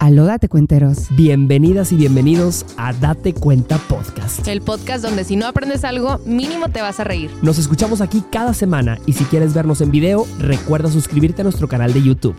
Aló, date cuenteros. Bienvenidas y bienvenidos a Date Cuenta Podcast. El podcast donde si no aprendes algo, mínimo te vas a reír. Nos escuchamos aquí cada semana y si quieres vernos en video, recuerda suscribirte a nuestro canal de YouTube.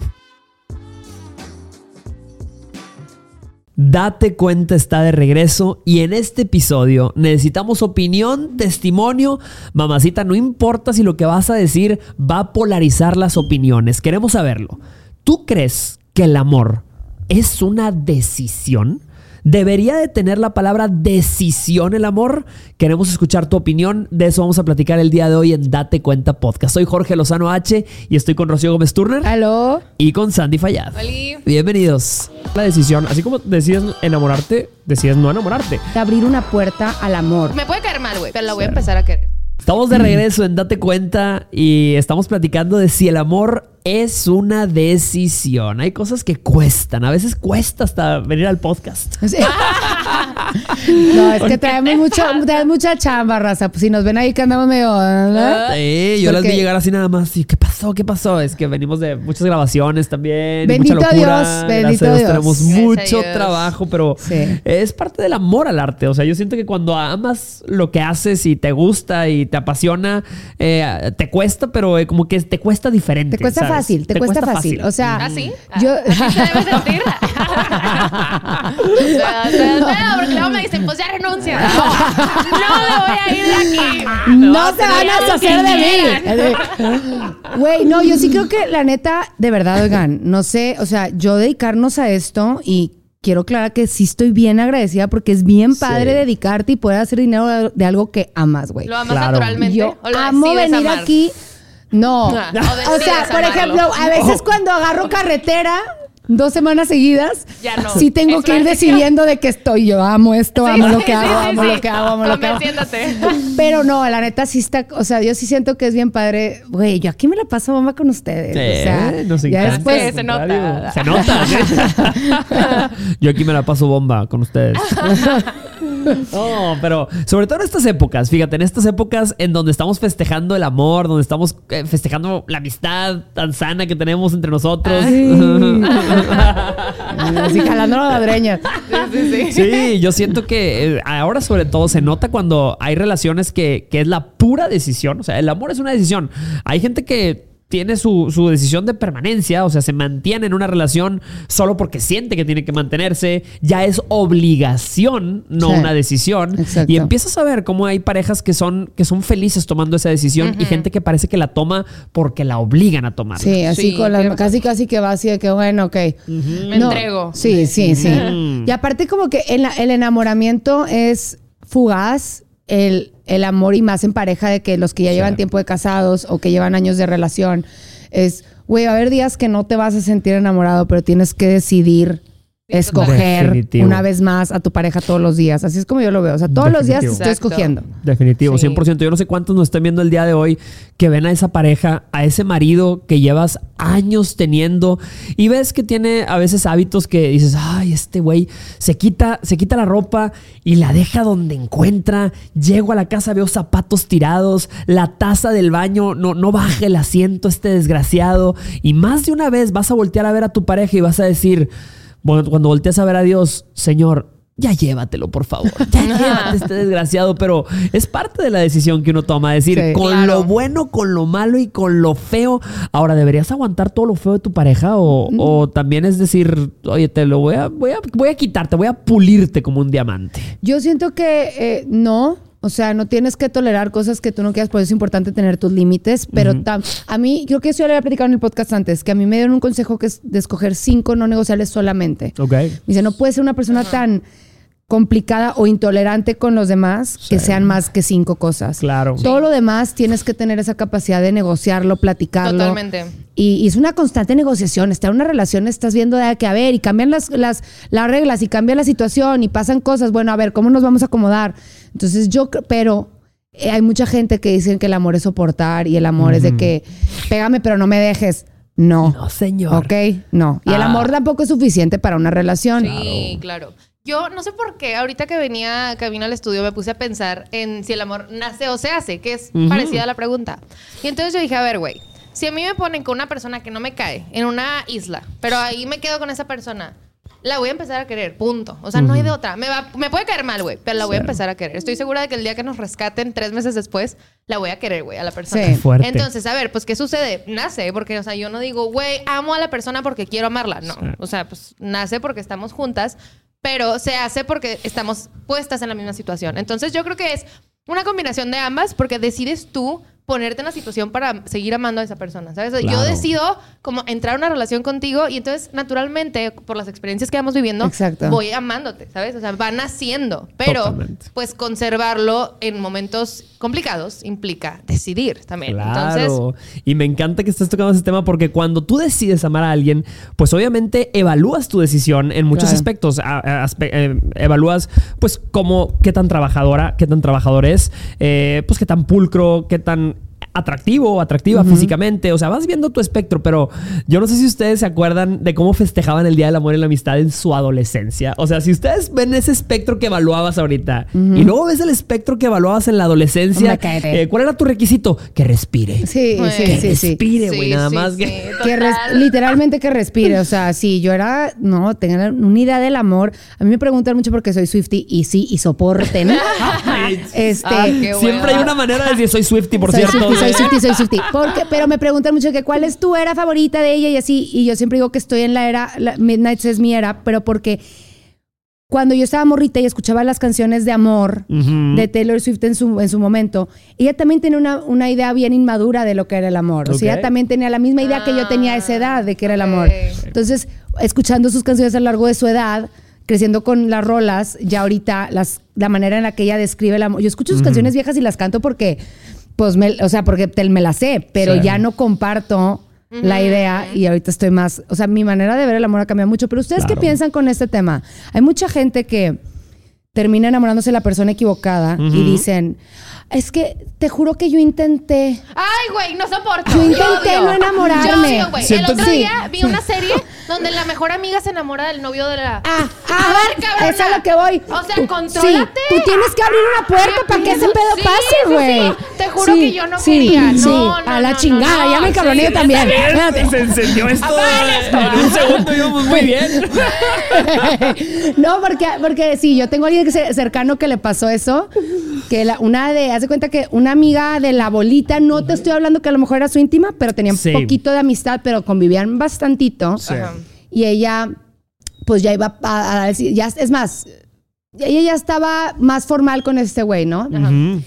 Date cuenta está de regreso y en este episodio necesitamos opinión, testimonio. Mamacita, no importa si lo que vas a decir va a polarizar las opiniones, queremos saberlo. ¿Tú crees que el amor es una decisión? ¿Debería de tener la palabra decisión el amor? Queremos escuchar tu opinión. De eso vamos a platicar el día de hoy en Date Cuenta Podcast. Soy Jorge Lozano H y estoy con Rocío Gómez Turner. Aló. Y con Sandy Fallad. Oli. Bienvenidos. La decisión, así como decides enamorarte, decides no enamorarte. De abrir una puerta al amor. Me puede caer mal, güey, pero la voy a empezar a querer. Estamos de regreso en Date Cuenta y estamos platicando de si el amor es una decisión. Hay cosas que cuestan. A veces cuesta hasta venir al podcast. Sí. no, es que traemos, mucho, traemos mucha chamba, raza. Pues si nos ven ahí que andamos medio. ¿verdad? Sí, yo las vi llegar así nada más. Y, ¿Qué pasó? ¿Qué pasó? Es que venimos de muchas grabaciones también. Bendito mucha locura. Dios, bendito Dios. Tenemos mucho Dios. trabajo, pero Sí. es parte del amor al arte. O sea, yo siento que cuando amas lo que haces y te gusta y te apasiona, eh, te cuesta, pero eh, como que te cuesta diferente. Te cuesta ¿sabes? fácil, te, cuesta, fácil. O sea, ¿Ah, sí? yo. ¿Así se debe sentir? Espera, porque luego me dicen, pues ya renuncia. No, no me voy a ir de aquí. Voy No se van a hacer deshacer de mí. Güey, no, yo sí creo que la neta, de verdad, oigan, no sé, o sea, yo dedicarnos a esto y quiero aclarar que sí estoy bien agradecida porque es bien padre Sí. dedicarte y poder hacer dinero de algo que amas, güey. ¿Lo amas Claro. naturalmente? Yo ¿O lo amo venir amar? aquí. No. Ah, o o sea, por amarlo. ejemplo, a veces cuando agarro carretera dos semanas seguidas, Ya no. sí tengo Es que ir decidiendo de qué estoy. Yo amo esto, Sí, amo lo sí, que sí, hago, sí, amo sí. lo que hago, amo lo que hago. Pero no, la neta sí está, o sea, yo sí siento que es bien padre. Güey, yo aquí me la paso bomba con ustedes. o sea, nos ya después. Sí, se nota. Se nota. ¿sí? Yo aquí me la paso bomba con ustedes. No, pero sobre todo en estas épocas, fíjate, en estas épocas en donde estamos festejando el amor, donde estamos eh, festejando la amistad tan sana que tenemos entre nosotros. Así jalando la ladreña. Sí, sí, sí. Sí, yo siento que eh, ahora sobre todo se nota cuando hay relaciones que, que es la pura decisión. O sea, el amor es una decisión. Hay gente que tiene su, su decisión de permanencia, o sea, se mantiene en una relación solo porque siente que tiene que mantenerse. Ya es obligación, no Sí, una decisión. exacto. Y empiezas a ver cómo hay parejas que son, que son felices tomando esa decisión y gente que parece que la toma porque la obligan a tomarla. Sí, así Sí, con las, tienes casi casi que va así de que bueno, ok. Me entrego. Sí, sí, sí. Mm. Y aparte como que el, el enamoramiento es fugaz, el, el amor y más en pareja de que los que ya llevan tiempo de casados o que llevan años de relación es, güey, va a haber días que no te vas a sentir enamorado, pero tienes que decidir escoger Definitivo. una vez más a tu pareja todos los días. Así es como yo lo veo. O sea, todos los días estoy Exacto. escogiendo. Definitivo, Sí. 100%. Yo no sé cuántos nos están viendo el día de hoy que ven a esa pareja, a ese marido que llevas años teniendo y ves que tiene a veces hábitos que dices, ay, este güey se quita, se quita la ropa y la deja donde encuentra. Llego a la casa, veo zapatos tirados, la taza del baño, no, no baja el asiento este desgraciado. Y más de una vez vas a voltear a ver a tu pareja y vas a decir, cuando volteas a ver a Dios, Señor, ya llévatelo, por favor. Ya llévate este desgraciado. Pero es parte de la decisión que uno toma. Decir, Sí. con Claro. lo bueno, con lo malo y con lo feo. Ahora, ¿deberías aguantar todo lo feo de tu pareja? O, o también es decir, oye, te lo voy a, voy a, voy a quitarte, voy a pulirte como un diamante. Yo siento que eh, no. O sea, no tienes que tolerar cosas que tú no quieras, por eso es importante tener tus límites. Pero tam- a mí, creo que eso ya lo había platicado en el podcast antes, que a mí me dieron un consejo que es de escoger cinco no negociables solamente. Ok. Me dice, no puedes ser una persona tan complicada o intolerante con los demás que sean más que cinco cosas. Claro. Todo lo demás tienes que tener esa capacidad de negociarlo, platicarlo. Totalmente. Y, y es una constante negociación. Estar en una relación, estás viendo de que, a ver, y cambian las, las, las reglas y cambia la situación y pasan cosas. Bueno, a ver, ¿cómo nos vamos a acomodar? Entonces yo, pero eh, hay mucha gente que dicen que el amor es soportar y el amor es de que, pégame pero no me dejes. No. No, señor. Ok, no. Y el Ah. amor tampoco es suficiente para una relación. Sí, claro. Yo no sé por qué, ahorita que venía, que vino al estudio, me puse a pensar en si el amor nace o se hace, que es parecida a la pregunta. Y entonces yo dije, a ver, güey, si a mí me ponen con una persona que no me cae en una isla, pero ahí me quedo con esa persona, la voy a empezar a querer, punto. O sea, no hay de otra. Me, va, me puede caer mal, güey, pero la voy a empezar a querer. Estoy segura de que el día que nos rescaten tres meses después, la voy a querer, güey, a la persona. Sí. Fuerte. Entonces, a ver, pues, ¿qué sucede? Nace, porque, o sea, yo no digo, güey, amo a la persona porque quiero amarla. No. Sí. O sea, pues, nace porque estamos juntas, pero se hace porque estamos puestas en la misma situación. Entonces, yo creo que es una combinación de ambas porque decides tú ponerte en la situación para seguir amando a esa persona, ¿sabes? Yo decido como entrar a una relación contigo y entonces naturalmente por las experiencias que vamos viviendo Exacto. voy amándote, ¿sabes? O sea, va naciendo, pero Totalmente. pues conservarlo en momentos complicados implica decidir también. Entonces, Claro. y me encanta que estés tocando ese tema porque cuando tú decides amar a alguien, pues obviamente evalúas tu decisión en muchos Claro. aspectos. A- a- aspe- eh, evalúas, pues, cómo, qué tan trabajadora, qué tan trabajador es, eh, pues, qué tan pulcro, qué tan atractivo o atractiva físicamente. O sea, vas viendo tu espectro, pero yo no sé si ustedes se acuerdan de cómo festejaban el Día del Amor y la Amistad en su adolescencia. O sea, si ustedes ven ese espectro que evaluabas ahorita y luego ves el espectro que evaluabas en la adolescencia, eh, ¿cuál era tu requisito? Que respire. Sí, sí, Que sí, sí. respire, güey, Sí, nada sí, más que... Que literalmente que respire. O sea, si yo era, no, tengan una idea del amor. A mí me preguntan mucho porque soy Swifty y sí, y soporten. este. Ah, Siempre hay una manera de decir soy Swifty, por soy cierto. Swiftie, soy güey. Swiftie, soy Swiftie. Porque, pero me preguntan mucho que cuál es tu era favorita de ella y así. Y yo siempre digo que estoy en la era, la- Midnight es mi era, pero porque cuando yo estaba morrita y escuchaba las canciones de amor de Taylor Swift en su, en su momento, ella también tenía una, una idea bien inmadura de lo que era el amor. O sea, ella también tenía la misma idea que yo tenía a esa edad de que era el amor. Entonces, escuchando sus canciones a lo largo de su edad, creciendo con las rolas, ya ahorita las, la manera en la que ella describe el amor. Yo escucho sus canciones viejas y las canto porque, pues, me, o sea, porque te- me las sé, pero Sí. ya no comparto la idea y ahorita estoy más, o sea, mi manera de ver el amor ha cambiado mucho. Pero ustedes qué piensan con este tema? Hay mucha gente que termina enamorándose de la persona equivocada y dicen, es que te juro que yo intenté. Ay, güey, no soporto. Yo intenté no enamorarme. Yo odio, güey. El otro día vi una serie donde la mejor amiga se enamora del novio de la. Ah, ah, a ver, cabrona. Es a lo que voy. O sea, contrólate. Sí, tú tienes que abrir una puerta para que ese pedo Sí, pase, sí, güey. sí. Te juro Sí, que yo no sí, quería. No, sí. no, a la no, chingada, no, ya me sí, cabroné yo también. bien. Espérate. Se encendió esto. En un segundo íbamos muy bien. no, porque, porque sí, yo tengo a alguien cercano que le pasó eso. Que la, una de, haz de cuenta que una amiga de la bolita, no te estoy hablando que a lo mejor era su íntima, pero tenían Sí. poquito de amistad, pero convivían bastantito. Ajá. Y ella, pues ya iba a, a decir, ya, es más, ella ya estaba más formal con este güey, ¿no? Ujú.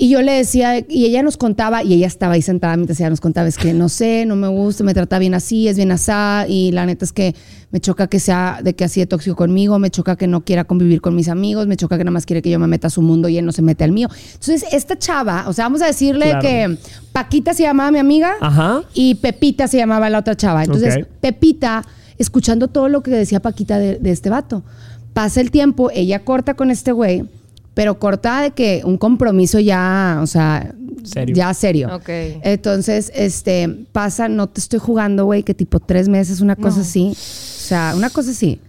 Y yo le decía, y ella nos contaba, y ella estaba ahí sentada mientras ella nos contaba, es que no sé, no me gusta, me trata bien así, es bien asá, y la neta es que me choca que sea de que así de tóxico conmigo, me choca que no quiera convivir con mis amigos, me choca que nada más quiere que yo me meta a su mundo y él no se mete al mío. Entonces, esta chava, o sea, vamos a decirle Claro. que Paquita se llamaba mi amiga Ajá. y Pepita se llamaba la otra chava. Entonces. Pepita, escuchando todo lo que decía Paquita de, de este vato, pasa el tiempo, ella corta con este güey, pero corta de que un compromiso ya, o sea, Serio. ya serio. Ok. Entonces, este, pasa, no te estoy jugando, güey, que tipo tres meses, una cosa así. O sea, una cosa así.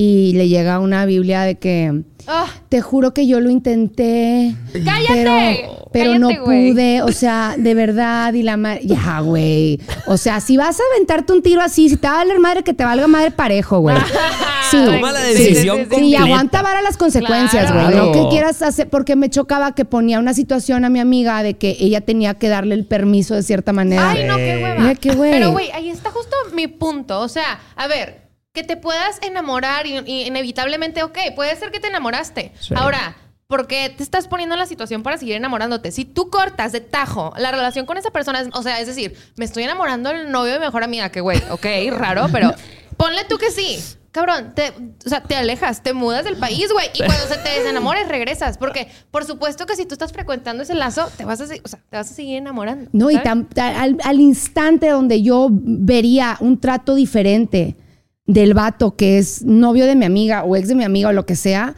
Y le llega una Biblia de que, Ah, te juro que yo lo intenté. ¡Cállate! Pero, pero Cállate, no pude, o sea, de verdad, y la madre. Ya, güey. O sea, si vas a aventarte un tiro así, si te va a valer madre, que te valga madre parejo, güey. Sí. Toma la decisión sí, sí, sí. Sí, y aguanta vara las consecuencias, güey. Claro. No que quieras hacer, porque me chocaba que ponía una situación a mi amiga de que ella tenía que darle el permiso de cierta manera. Ay, no, qué hueva. Ay, qué güey. Pero, güey, ahí está justo mi punto. O sea, a ver, que te puedas enamorar y, y inevitablemente, ok, puede ser que te enamoraste. Sí. Ahora, ¿por qué te estás poniendo en la situación para seguir enamorándote? Si tú cortas de tajo la relación con esa persona, es- o sea, es decir, me estoy enamorando del novio de mi mejor amiga, que güey, ok, raro, pero ponle tú que sí. Cabrón, te, o sea, te alejas, te mudas del país, güey. Y cuando se te desenamores, regresas. Porque, por supuesto que si tú estás frecuentando ese lazo, te vas a, se- o sea, te vas a seguir enamorando. No, y al, al instante donde yo vería un trato diferente del vato que es novio de mi amiga o ex de mi amiga o lo que sea,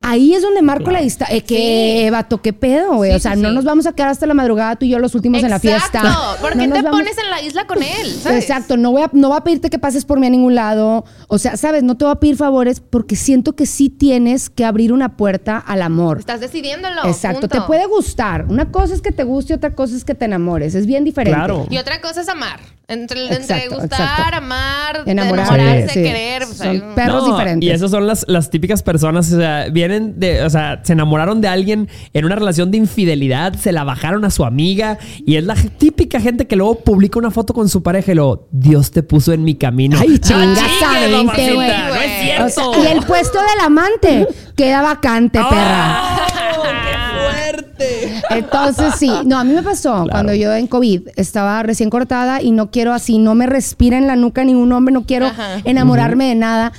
ahí es donde marco la distancia. Eh, que vato, qué pedo, güey. Sí, o sea, sí, no sí. nos vamos a quedar hasta la madrugada tú y yo los últimos en la fiesta. Exacto. ¿Por No qué nos te vamos- pones en la isla con él? ¿sabes? Exacto, no voy, a, no voy a pedirte que pases por mí a ningún lado. O sea, sabes, no te voy a pedir favores porque siento que sí tienes que abrir una puerta al amor. Estás decidiéndolo. Exacto, punto. te puede gustar. Una cosa es que te guste y otra cosa es que te enamores. Es bien diferente. Claro. Y otra cosa es amar. Entre, gustar, exacto. amar, Enamorarse, enamorarse, sí. querer. pues, hay Son perros No, diferentes. Y esas son las, las típicas personas, o sea, vienen de, o sea, se enamoraron de alguien en una relación de infidelidad, se la bajaron a su amiga y es la típica gente que luego publica una foto con su pareja y luego, Dios te puso en mi camino. Ay, chingas chingue, a 20, mamacita, güey. No es cierto. O sea, y el puesto del amante queda vacante, perra. ¡Oh, ¡Qué fuerte! Entonces, sí. No, a mí me pasó cuando yo en COVID estaba recién cortada y no quiero así, no me respira en la nuca ningún hombre, no quiero Ajá. enamorarme de nada.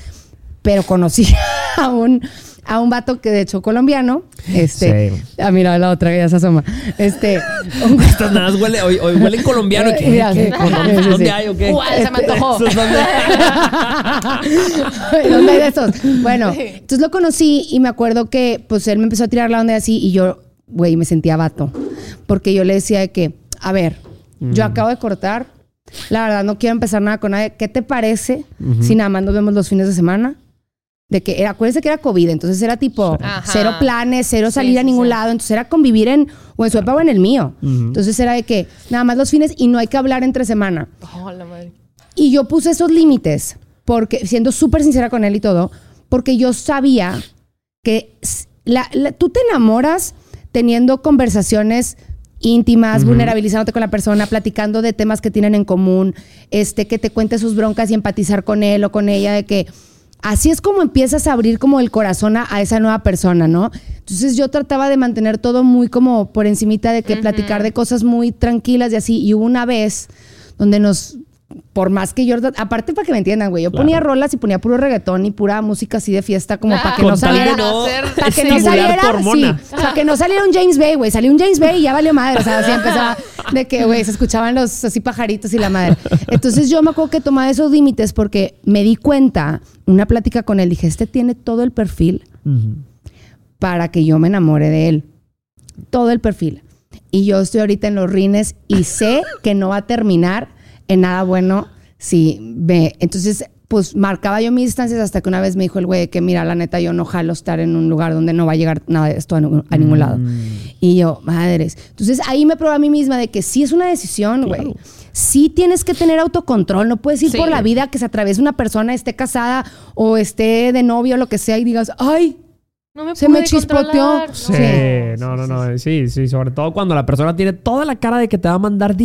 Pero conocí a un, a un vato que de hecho colombiano. Este. Sí. Ah, mira, la otra que ya se asoma. Este. un- Estas nada más huele, hoy, hoy huele en colombiano. ¿Qué, Mira, qué? sí. ¿Dónde, Sí, sí, dónde sí. hay o qué? ¿Cuál se me antojó? ¿Esos dónde? ¿Dónde hay de esos? Bueno, entonces lo conocí y me acuerdo que pues él me empezó a tirar la onda así y yo, güey, me sentía vato. Porque yo le decía de que, a ver, yo acabo de cortar, la verdad no quiero empezar nada con nadie. ¿Qué te parece si nada más nos vemos los fines de semana? De que era, acuérdense que era COVID, entonces era tipo Ajá. cero planes, cero Sí, salir a ningún sí. lado, entonces era convivir en o en su época o en el mío. Entonces era de que nada más los fines y no hay que hablar entre semana. Oh, la madre. Y yo puse esos límites, porque siendo súper sincera con él y todo, porque yo sabía que la- la- tú te enamoras teniendo conversaciones íntimas, vulnerabilizándote con la persona, platicando de temas que tienen en común, este, que te cuente sus broncas y empatizar con él o con ella, de que así es como empiezas a abrir como el corazón a, a esa nueva persona, ¿no? Entonces yo trataba de mantener todo muy como por encimita de que platicar de cosas muy tranquilas y así. Y hubo una vez donde nos, por más que yo, aparte para que me entiendan, güey, yo Claro. ponía rolas y ponía puro reggaetón y pura música así de fiesta como para que no saliera... no Para que no saliera, sí, para que no saliera un James Bay, güey. Salió un James Bay y ya valió madre. O sea, así empezaba de que, güey, se escuchaban los así pajaritos y la madre. Entonces yo me acuerdo que tomaba esos límites porque me di cuenta, una plática con él, dije, este tiene todo el perfil para que yo me enamore de él. Todo el perfil. Y yo estoy ahorita en los rines y sé que no va a terminar en nada bueno si me... Entonces, pues marcaba yo mis distancias hasta que una vez me dijo el güey que mira, la neta, yo no jalo estar en un lugar donde no va a llegar nada de esto a, ningún- a ningún lado. Y yo, madres. Entonces ahí me probé a mí misma de que sí es una decisión, güey. Sí tienes que tener autocontrol. No puedes ir Sí. por la vida que se atraviese una persona, esté casada o esté de novio o lo que sea y digas, ay, No me Se me chispoteó. controlar. Sí, no, no, no. Sí, sí, sobre todo cuando la persona tiene toda la cara de que te va a mandar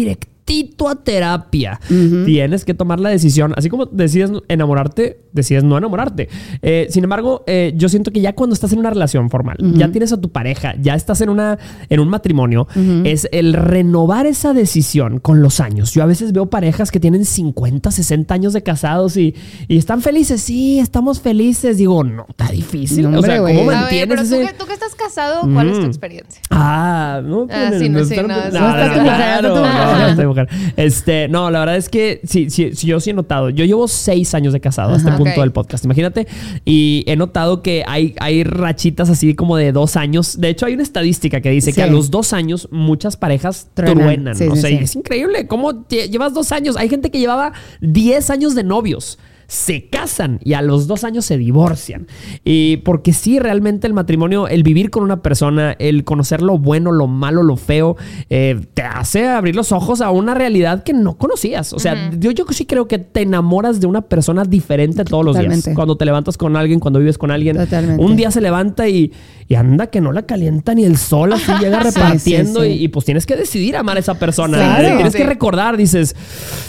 directito a terapia. Tienes que tomar la decisión. Así como decides enamorarte, decides no enamorarte. Eh, sin embargo, eh, yo siento que ya cuando estás en una relación formal, ya tienes a tu pareja, ya estás en, una, en un matrimonio, es el renovar esa decisión con los años. Yo a veces veo parejas que tienen 50, 60 años de casados y, y están felices. Sí, estamos felices. Digo, no, está difícil. No, o sea, hombre, ¿cómo ver, mantienes pero tú que, tú que estás casado, ¿cuál es tu experiencia? Ah, no. Ah, sí, no, sí, espérate. no, sí. No está tu mujer, claro, está tu mujer. no, no está tu mujer. Este, no, la verdad es que sí, sí, sí, yo sí he notado. Yo llevo seis años de casado a este Ajá. punto Ok. del podcast, imagínate. Y he notado que hay, hay rachitas así como de dos años. De hecho, hay una estadística que dice Sí. que a los dos años muchas parejas Truenan. truenan. O sea, es increíble cómo lle- llevas dos años. Hay gente que llevaba 10 años de novios. Se casan y a los dos años se divorcian. Y porque sí, realmente el matrimonio, el vivir con una persona, el conocer lo bueno, lo malo, lo feo, eh, te hace abrir los ojos a una realidad que no conocías. O sea, yo, yo sí creo que te enamoras de una persona diferente todos los días. Cuando te levantas con alguien, cuando vives con alguien. Totalmente. Un día se levanta y, y anda que no la calienta ni el sol, así llega repartiendo sí, sí. Y, y, pues tienes que decidir amar a esa persona. Claro. Tienes que recordar, dices,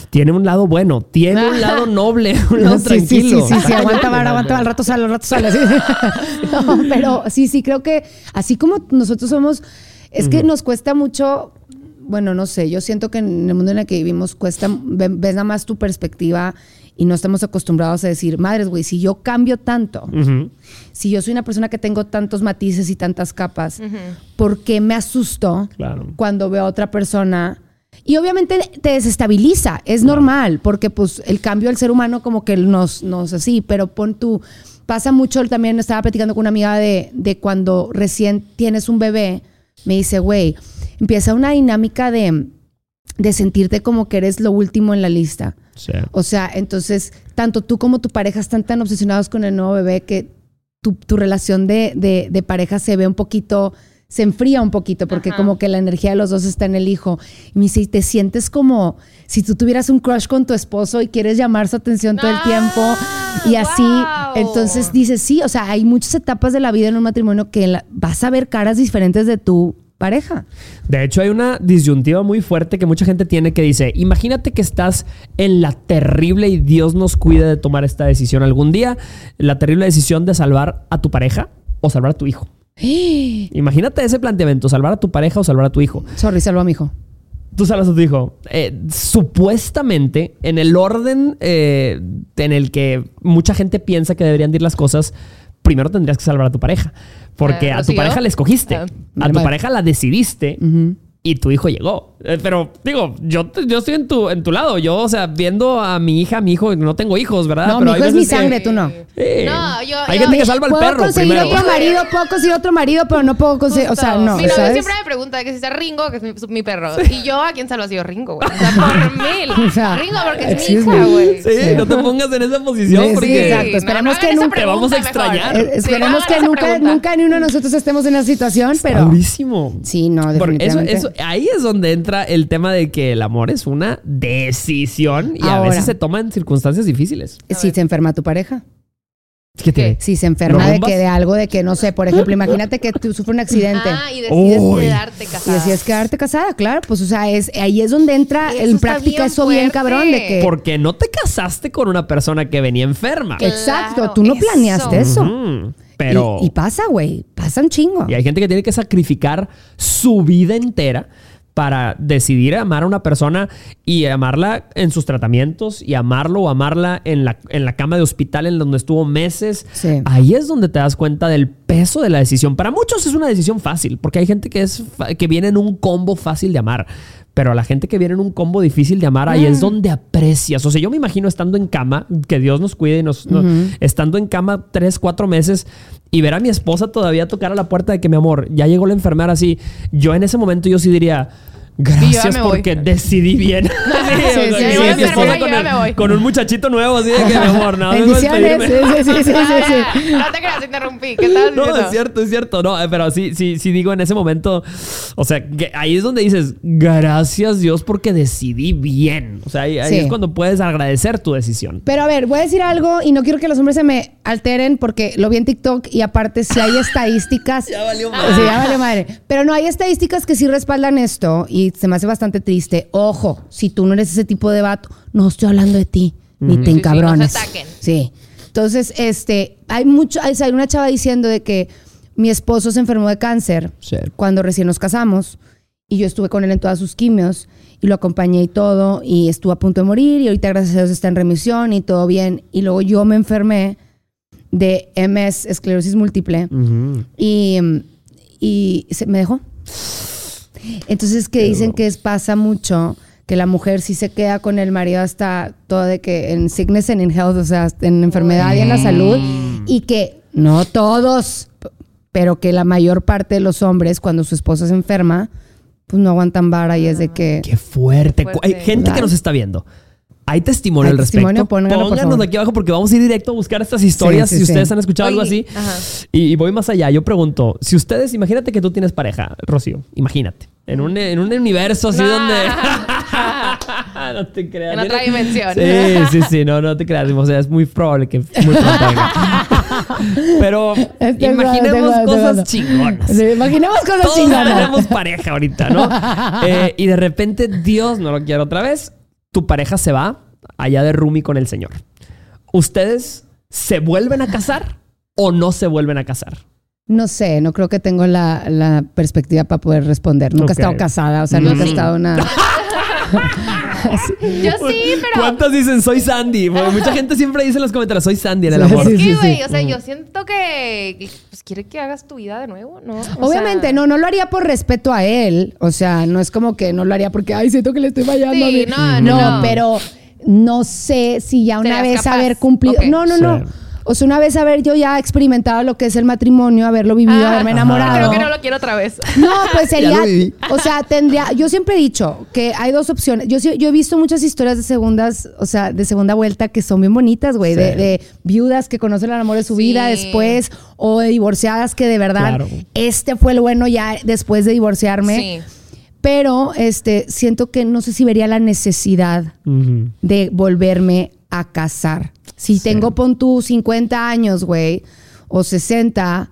tiene un lado bueno, tiene un lado noble, un lado Sí, sí, tranquilo. Sí, sí, sí, aguanta vara, aguanta al rato sale, al rato sale. sí. No, pero sí, sí, creo que así como nosotros somos, es que nos cuesta mucho, bueno, no sé, yo siento que en el mundo en el que vivimos cuesta, ve- ves nada más tu perspectiva y no estamos acostumbrados a decir, madres, güey, si yo cambio tanto, si yo soy una persona que tengo tantos matices y tantas capas, ¿por qué me asusto Claro. cuando veo a otra persona Y obviamente te desestabiliza, es normal, porque pues el cambio del ser humano como que nos, nos así, pero pon tú, pasa mucho, también estaba platicando con una amiga de, de cuando recién tienes un bebé, me dice, güey, empieza una dinámica de, de sentirte como que eres lo último en la lista. Sí. O sea, entonces, tanto tú como tu pareja están tan obsesionados con el nuevo bebé que tu, tu relación de, de- de pareja se ve un poquito, se enfría un poquito, porque Ajá. como que la energía de los dos está en el hijo. Y me dice, y te sientes como si tú tuvieras un crush con tu esposo y quieres llamar su atención todo el tiempo. Y así, Ah, entonces dices, sí, o sea, hay muchas etapas de la vida en un matrimonio que la- vas a ver caras diferentes de tu pareja. De hecho, hay una disyuntiva muy fuerte que mucha gente tiene que dice, imagínate que estás en la terrible y Dios nos cuide de tomar esta decisión algún día, la terrible decisión de salvar a tu pareja o salvar a tu hijo. Imagínate ese planteamiento, salvar a tu pareja o salvar a tu hijo. Sorry, salva a mi hijo. Tú salvas a tu hijo. Eh, supuestamente, en el orden eh, en el que mucha gente piensa que deberían de ir las cosas, primero tendrías que salvar a tu pareja. Porque Eh, a tu pareja la escogiste. Ah. A tu pareja la decidiste y tu hijo llegó. Eh, pero digo, yo, yo estoy en tu, en tu lado. Yo, o sea, viendo a mi hija, a mi hijo, no tengo hijos, ¿verdad? No, Pero mi hijo es mi que- sangre, tú no. Sí. No, yo- Hay yo- gente que salva al puedo perro conseguir primero. otro marido, puedo conseguir otro marido, pero no puedo conseguir, o sea, no, Mi novio siempre me pregunta que si está Ringo, que es mi, mi perro. Y yo, ¿a quién salvo? Ha sido Ringo, güey. O sea, por mil. O sea, Ringo, porque es mi hija, güey. Sí, no te pongas en esa posición Sí, sí, porque... exacto. Esperemos que hagan esa nunca- Te vamos a extrañar. Eh, esperemos Sí, que nunca, pregunta. nunca ni uno de nosotros estemos en esa situación, pero durísimo. sí, no, Porque eso, definitivamente. eso, ahí es donde entra el tema de que el amor es una decisión y a veces se toma en circunstancias difíciles. si se enferma tu pareja, ¿Qué tiene? si se enferma ¿Lo de que de algo de que no sé, por ejemplo, imagínate que tú sufres un accidente. Ah, y decides Uy. quedarte Y casada. decides quedarte casada, claro, pues o sea, es ahí es donde entra Eso en práctica bien eso bien cabrón de que Porque no te casaste con una persona que venía enferma. Exacto, tú no eso. planeaste eso. Pero... y, y pasa, güey, pasa un chingo. Y hay gente que tiene que sacrificar su vida entera para decidir amar a una persona y amarla en sus tratamientos y amarlo o amarla en la, en la cama de hospital en donde estuvo meses. Sí. Ahí es donde te das cuenta del peso de la decisión. Para muchos es una decisión fácil, porque hay gente que, es, que viene en un combo fácil de amar. Pero a la gente que viene en un combo difícil de amar, ahí es donde aprecias. O sea, yo me imagino estando en cama, que Dios nos cuide, y nos, no- estando en cama tres, cuatro meses y ver a mi esposa todavía tocar a la puerta de que mi amor, ya llegó la enfermera así. Yo en ese momento yo sí diría, gracias me voy". porque decidí bien. Con, un muchachito nuevo así de que mi amor, no, Bendiciones. Sí, sí, sí, sí, sí, sí. No te creas, interrumpí. ¿Qué estabas No, diciendo? es cierto, es cierto. No, eh, pero sí, sí, sí digo en ese momento. O sea, que ahí es donde dices, gracias Dios porque decidí bien. O sea, ahí, ahí Sí. es cuando puedes agradecer tu decisión. Pero a ver, voy a decir algo y no quiero que los hombres se me alteren porque lo vi en TikTok y aparte si hay estadísticas. Ya valió madre. Sí, ya valió madre. Pero no hay estadísticas que sí respaldan esto y se me hace bastante triste. Ojo, si tú no eres ese tipo de vato, no estoy hablando de ti, ni te Sí, sí, encabrones. no se ataquen. Sí. Entonces, este, hay mucho, hay hay una chava diciendo de que mi esposo se enfermó de cáncer Sí. cuando recién nos casamos y yo estuve con él en todas sus quimios y lo acompañé y todo y estuvo a punto de morir y ahorita gracias a Dios está en remisión y todo bien y luego yo me enfermé de MS, esclerosis múltiple y, y se me dejó. Entonces que dicen que es, pasa mucho que la mujer sí se queda con el marido hasta todo de que en sickness and in health, o sea, en enfermedad y en la salud y que no todos, pero que la mayor parte de los hombres cuando su esposa se enferma, pues no aguantan vara y es de que Qué fuerte. Fuerte. Hay gente que nos está viendo. Hay testimonio Hay al respecto. testimonio, pónganlo, Pónganos aquí abajo porque vamos a ir directo a buscar estas historias Sí, sí, si sí. ustedes han escuchado algo así. Y, y voy más allá. Yo pregunto, si ustedes, imagínate que tú tienes pareja, Rocío, imagínate. En un, en un universo así donde... no te creas. En otra dimensión. Sí, sí, sí. No, no te creas. O sea, es muy probable que muy pronto venga. Pero Este imaginemos este cosas este es- chingonas. Imaginemos cosas Todos chingonas. tenemos pareja ahorita, ¿no? Eh, y de repente, Dios no lo quiere otra vez. Tu pareja se va allá de Rumi con el Señor. ¿Ustedes se vuelven a casar o no se vuelven a casar? No sé, no creo que tengo la, la perspectiva para poder responder. Nunca he estado casada, o sea, nunca he estado una... Yo sí, pero. ¿Cuántas dicen soy Sandy? Porque mucha gente siempre dice en los comentarios soy Sandy en el Sí, amor. Es sí, que, sí. güey, o sea, yo siento que, pues, quiere que hagas tu vida de nuevo, ¿no? O Obviamente, sea, no, no lo haría por respeto a él. O sea, no es como que no lo haría porque, ay, siento que le estoy fallando. a Sí, mi-". no, no, no. pero no sé si ya una Serías vez capaz. haber cumplido. No, no, no. O sea, una vez haber yo ya experimentado lo que es el matrimonio, haberlo vivido, Ah, haberme enamorado. Creo que no lo quiero otra vez. No, pues Ya sería, lo viví. o sea, tendría, yo siempre he dicho que hay dos opciones. Yo, sí- yo he visto muchas historias de segundas, o sea, de segunda vuelta que son bien bonitas, güey, de, Sí. de viudas que conocen el amor de su Sí. vida después, o de divorciadas que de verdad, Claro. este fue el bueno ya después de divorciarme. Sí. Pero, este, siento que no sé si vería la necesidad de volverme a casar. Si tengo, pon tú 50 años, güey, o 60,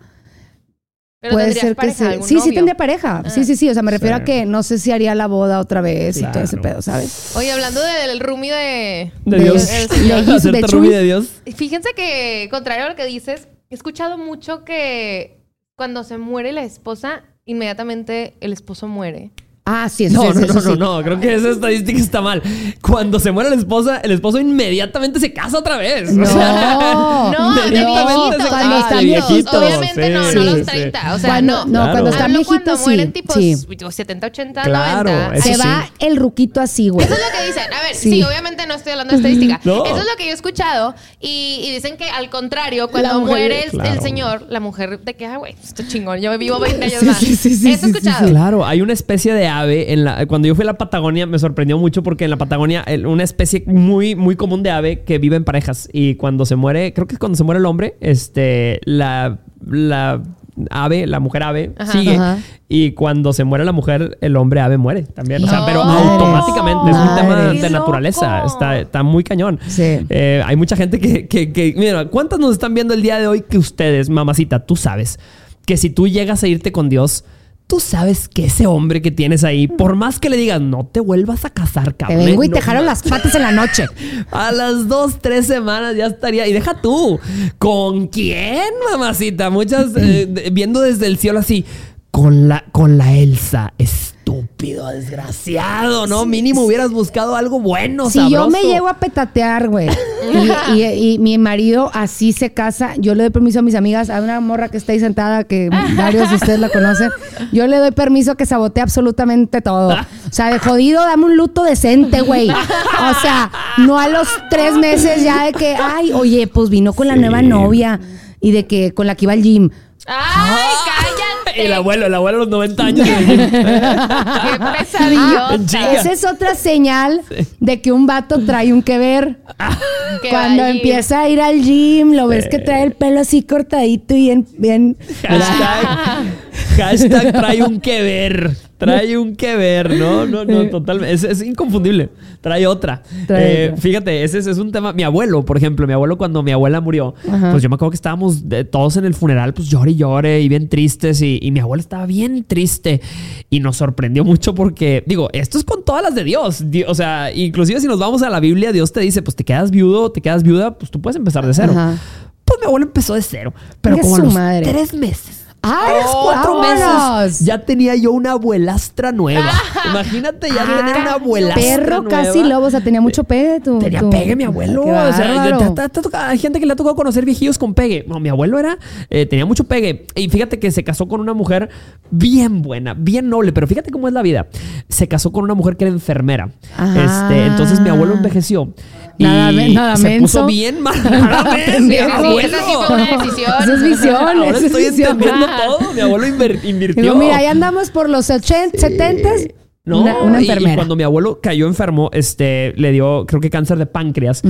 Pero Puede ser que pareja, sí. algún Sí, sí tendría pareja. Sí, sí, sí. O sea, me refiero Sí. a que no sé si haría la boda otra vez y todo ese pedo, ¿sabes? Oye, hablando del roomie de... De De- Dios. de- de- Hacerte de roomie Chuy. de Dios. Fíjense que, contrario a lo que dices, he escuchado mucho que cuando se muere la esposa, inmediatamente el esposo muere. Ah, sí, No, sí, no, sí, no, sí, no, sí. no, creo que esa estadística está mal. Cuando se muere la esposa, el esposo inmediatamente se casa otra vez. O No. sea, No, inmediatamente viejitos. se cuando casa. están viejitos. viejitos. Obviamente no, sí, no los sí. 30. O sea, Cuando- no. no, Claro. cuando están Hablo viejitos, cuando sí. mueren tipos sí. 70, 80, Claro, 90. eso Se sí. va el ruquito así, güey. Eso es lo que dicen. A ver, sí, Sí. obviamente no estoy hablando de estadística. No. Eso es lo que yo he escuchado. Y, y dicen que al contrario, cuando mujer- muere el, Claro. el señor, la mujer de que, ah, güey, esto chingón, yo vivo 20 años más. sí, sí, sí, Eso he escuchado. Claro, hay una especie de ave en la cuando yo fui a la Patagonia me sorprendió mucho porque en la Patagonia una especie muy muy común de ave que vive en parejas y cuando se muere, creo que cuando se muere el hombre, este la la ave, la mujer ave Ajá. sigue Ajá. y cuando se muere la mujer, el hombre ave muere también, o sea, No. pero automáticamente es un tema de ¡Qué naturaleza, loco! está, está muy cañón. Sí. Eh, hay mucha gente que, que, que- mira, ¿cuántas nos están viendo el día de hoy que ustedes, mamacita, tú sabes que si tú llegas a irte con Dios, tú sabes que ese hombre que tienes ahí, por más que le digas, no te vuelvas a casar, Te cabrón. vengo y no te jalo las patas en la noche. a las dos, tres semanas ya estaría. Y deja tú. ¿Con quién, mamacita? Muchas eh, viendo desde el cielo así. Con la, con la Elsa. Estúpido, desgraciado, ¿no? Mínimo hubieras buscado algo bueno, Si yo me llego a petatear, güey, y, y- y mi marido así se casa, yo le doy permiso a mis amigas, a una morra que está ahí sentada, que varios de ustedes la conocen, yo le doy permiso que sabotee absolutamente todo. O sea, de jodido, dame un luto decente, güey. O sea, no a los tres meses ya de que, ay, oye, pues vino con la nueva novia y de que con la que iba al gym. ¡Ay! El abuelo, el abuelo a los 90 años. ¡Qué chinga. Esa es otra señal de que un vato trae un que ver. Que Cuando empieza a ir al gym, lo ves que trae el pelo así cortadito y bien, bien. Hashtag, hashtag trae un que ver. Trae un que ver, ¿no? No, no, totalmente. Es, es inconfundible. Trae otra. Trae Eh, otra. fíjate, ese, ese es un tema. Mi abuelo, por ejemplo, mi abuelo, cuando mi abuela murió, Ajá. pues yo me acuerdo que estábamos de- todos en el funeral, pues llore y llore y bien tristes. Y, y mi abuela estaba bien triste. Y nos sorprendió mucho porque, digo, esto es con todas las de Dios. Di- O sea, inclusive si nos vamos a la Biblia, Dios te dice, pues te quedas viudo, te quedas viuda, pues tú puedes empezar de cero. Ajá. Pues mi abuelo empezó de cero. Pero como a los madre. tres meses. ¡Ay, Cuatro meses ya tenía yo una abuelastra nueva. Imagínate ya Ah, tener una abuelastra Perro nueva. casi lobo, o sea, tenía mucho pegue tú. Tenía tú. pegue mi abuelo. O sea, te- te- te hay gente que le ha tocado conocer viejillos con pegue. No, mi abuelo era, eh, tenía mucho pegue. Y fíjate que se casó con una mujer bien buena, bien noble. Pero fíjate cómo es la vida. Se casó con una mujer que era enfermera. Ajá. Este, entonces mi abuelo envejeció. Y Nada me- nada se puso menso. bien mal. Nada pendejo. abuelo. Esa sí fue una decisión. Esa es visión. Ahora es estoy visión. entendiendo todo. Mi abuelo invirtió. Digo, mira, ya andamos por los 80, 70 No, una, una y- y, enfermera. cuando mi abuelo cayó enfermo, este, le dio, creo que cáncer de páncreas.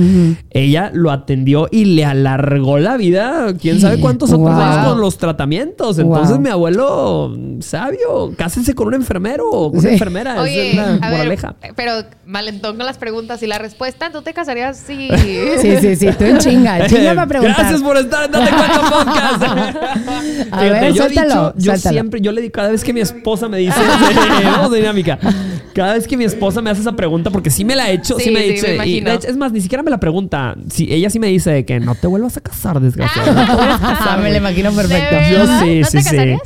Ella lo atendió y le alargó la vida. Quién sabe cuántos otros años con los tratamientos. Entonces, Wow. mi abuelo, sabio, cásense con un enfermero o con Sí. una enfermera. Oye, es a ver, moraleja. pero valentón con las preguntas y la respuesta, ¿tú te casarías si... Sí, sí, sí, tú en chinga, chinga para preguntar. Gracias por estar en Date Cuenta Podcast. A Fíjate, ver, yo he suéltalo, dicho, yo suéltalo. siempre, yo le digo, cada vez que mi esposa me dice, vamos de dinámica, cada vez que mi esposa me hace esa pregunta, porque sí me la ha hecho, sí, Sí, me ha sí, dicho, me y imagino. de hecho, es más, ni siquiera me la pregunta, si ella sí me dice que no te vuelvas a casar, desgraciado. No Ah, me lo imagino perfecto. ¿De Yo sí, ¿No sí, te sí. casarías?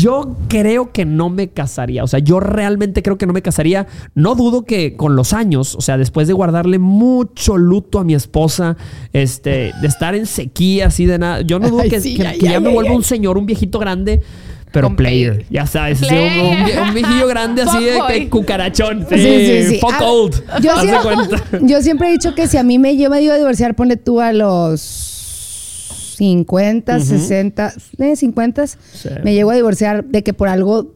Yo creo que no me casaría. O sea, yo realmente creo que no me casaría. No dudo que con los años, o sea, después de guardarle mucho luto a mi esposa, este, de estar en sequía, así de nada. Yo no dudo Ay, que, sí, que- ay, que ya me vuelva un señor, un viejito grande. Pero player, ya sabes, así, un, un vie- un viejillo grande así de cucarachón. Sí, Sí, sí, sí. Fuck Ah, old. Yo, Haz siempre, cuenta. yo siempre he dicho que si a mí me, yo me digo a divorciar, ponle tú a los 50, 60, eh, 50, me llego a divorciar de que por algo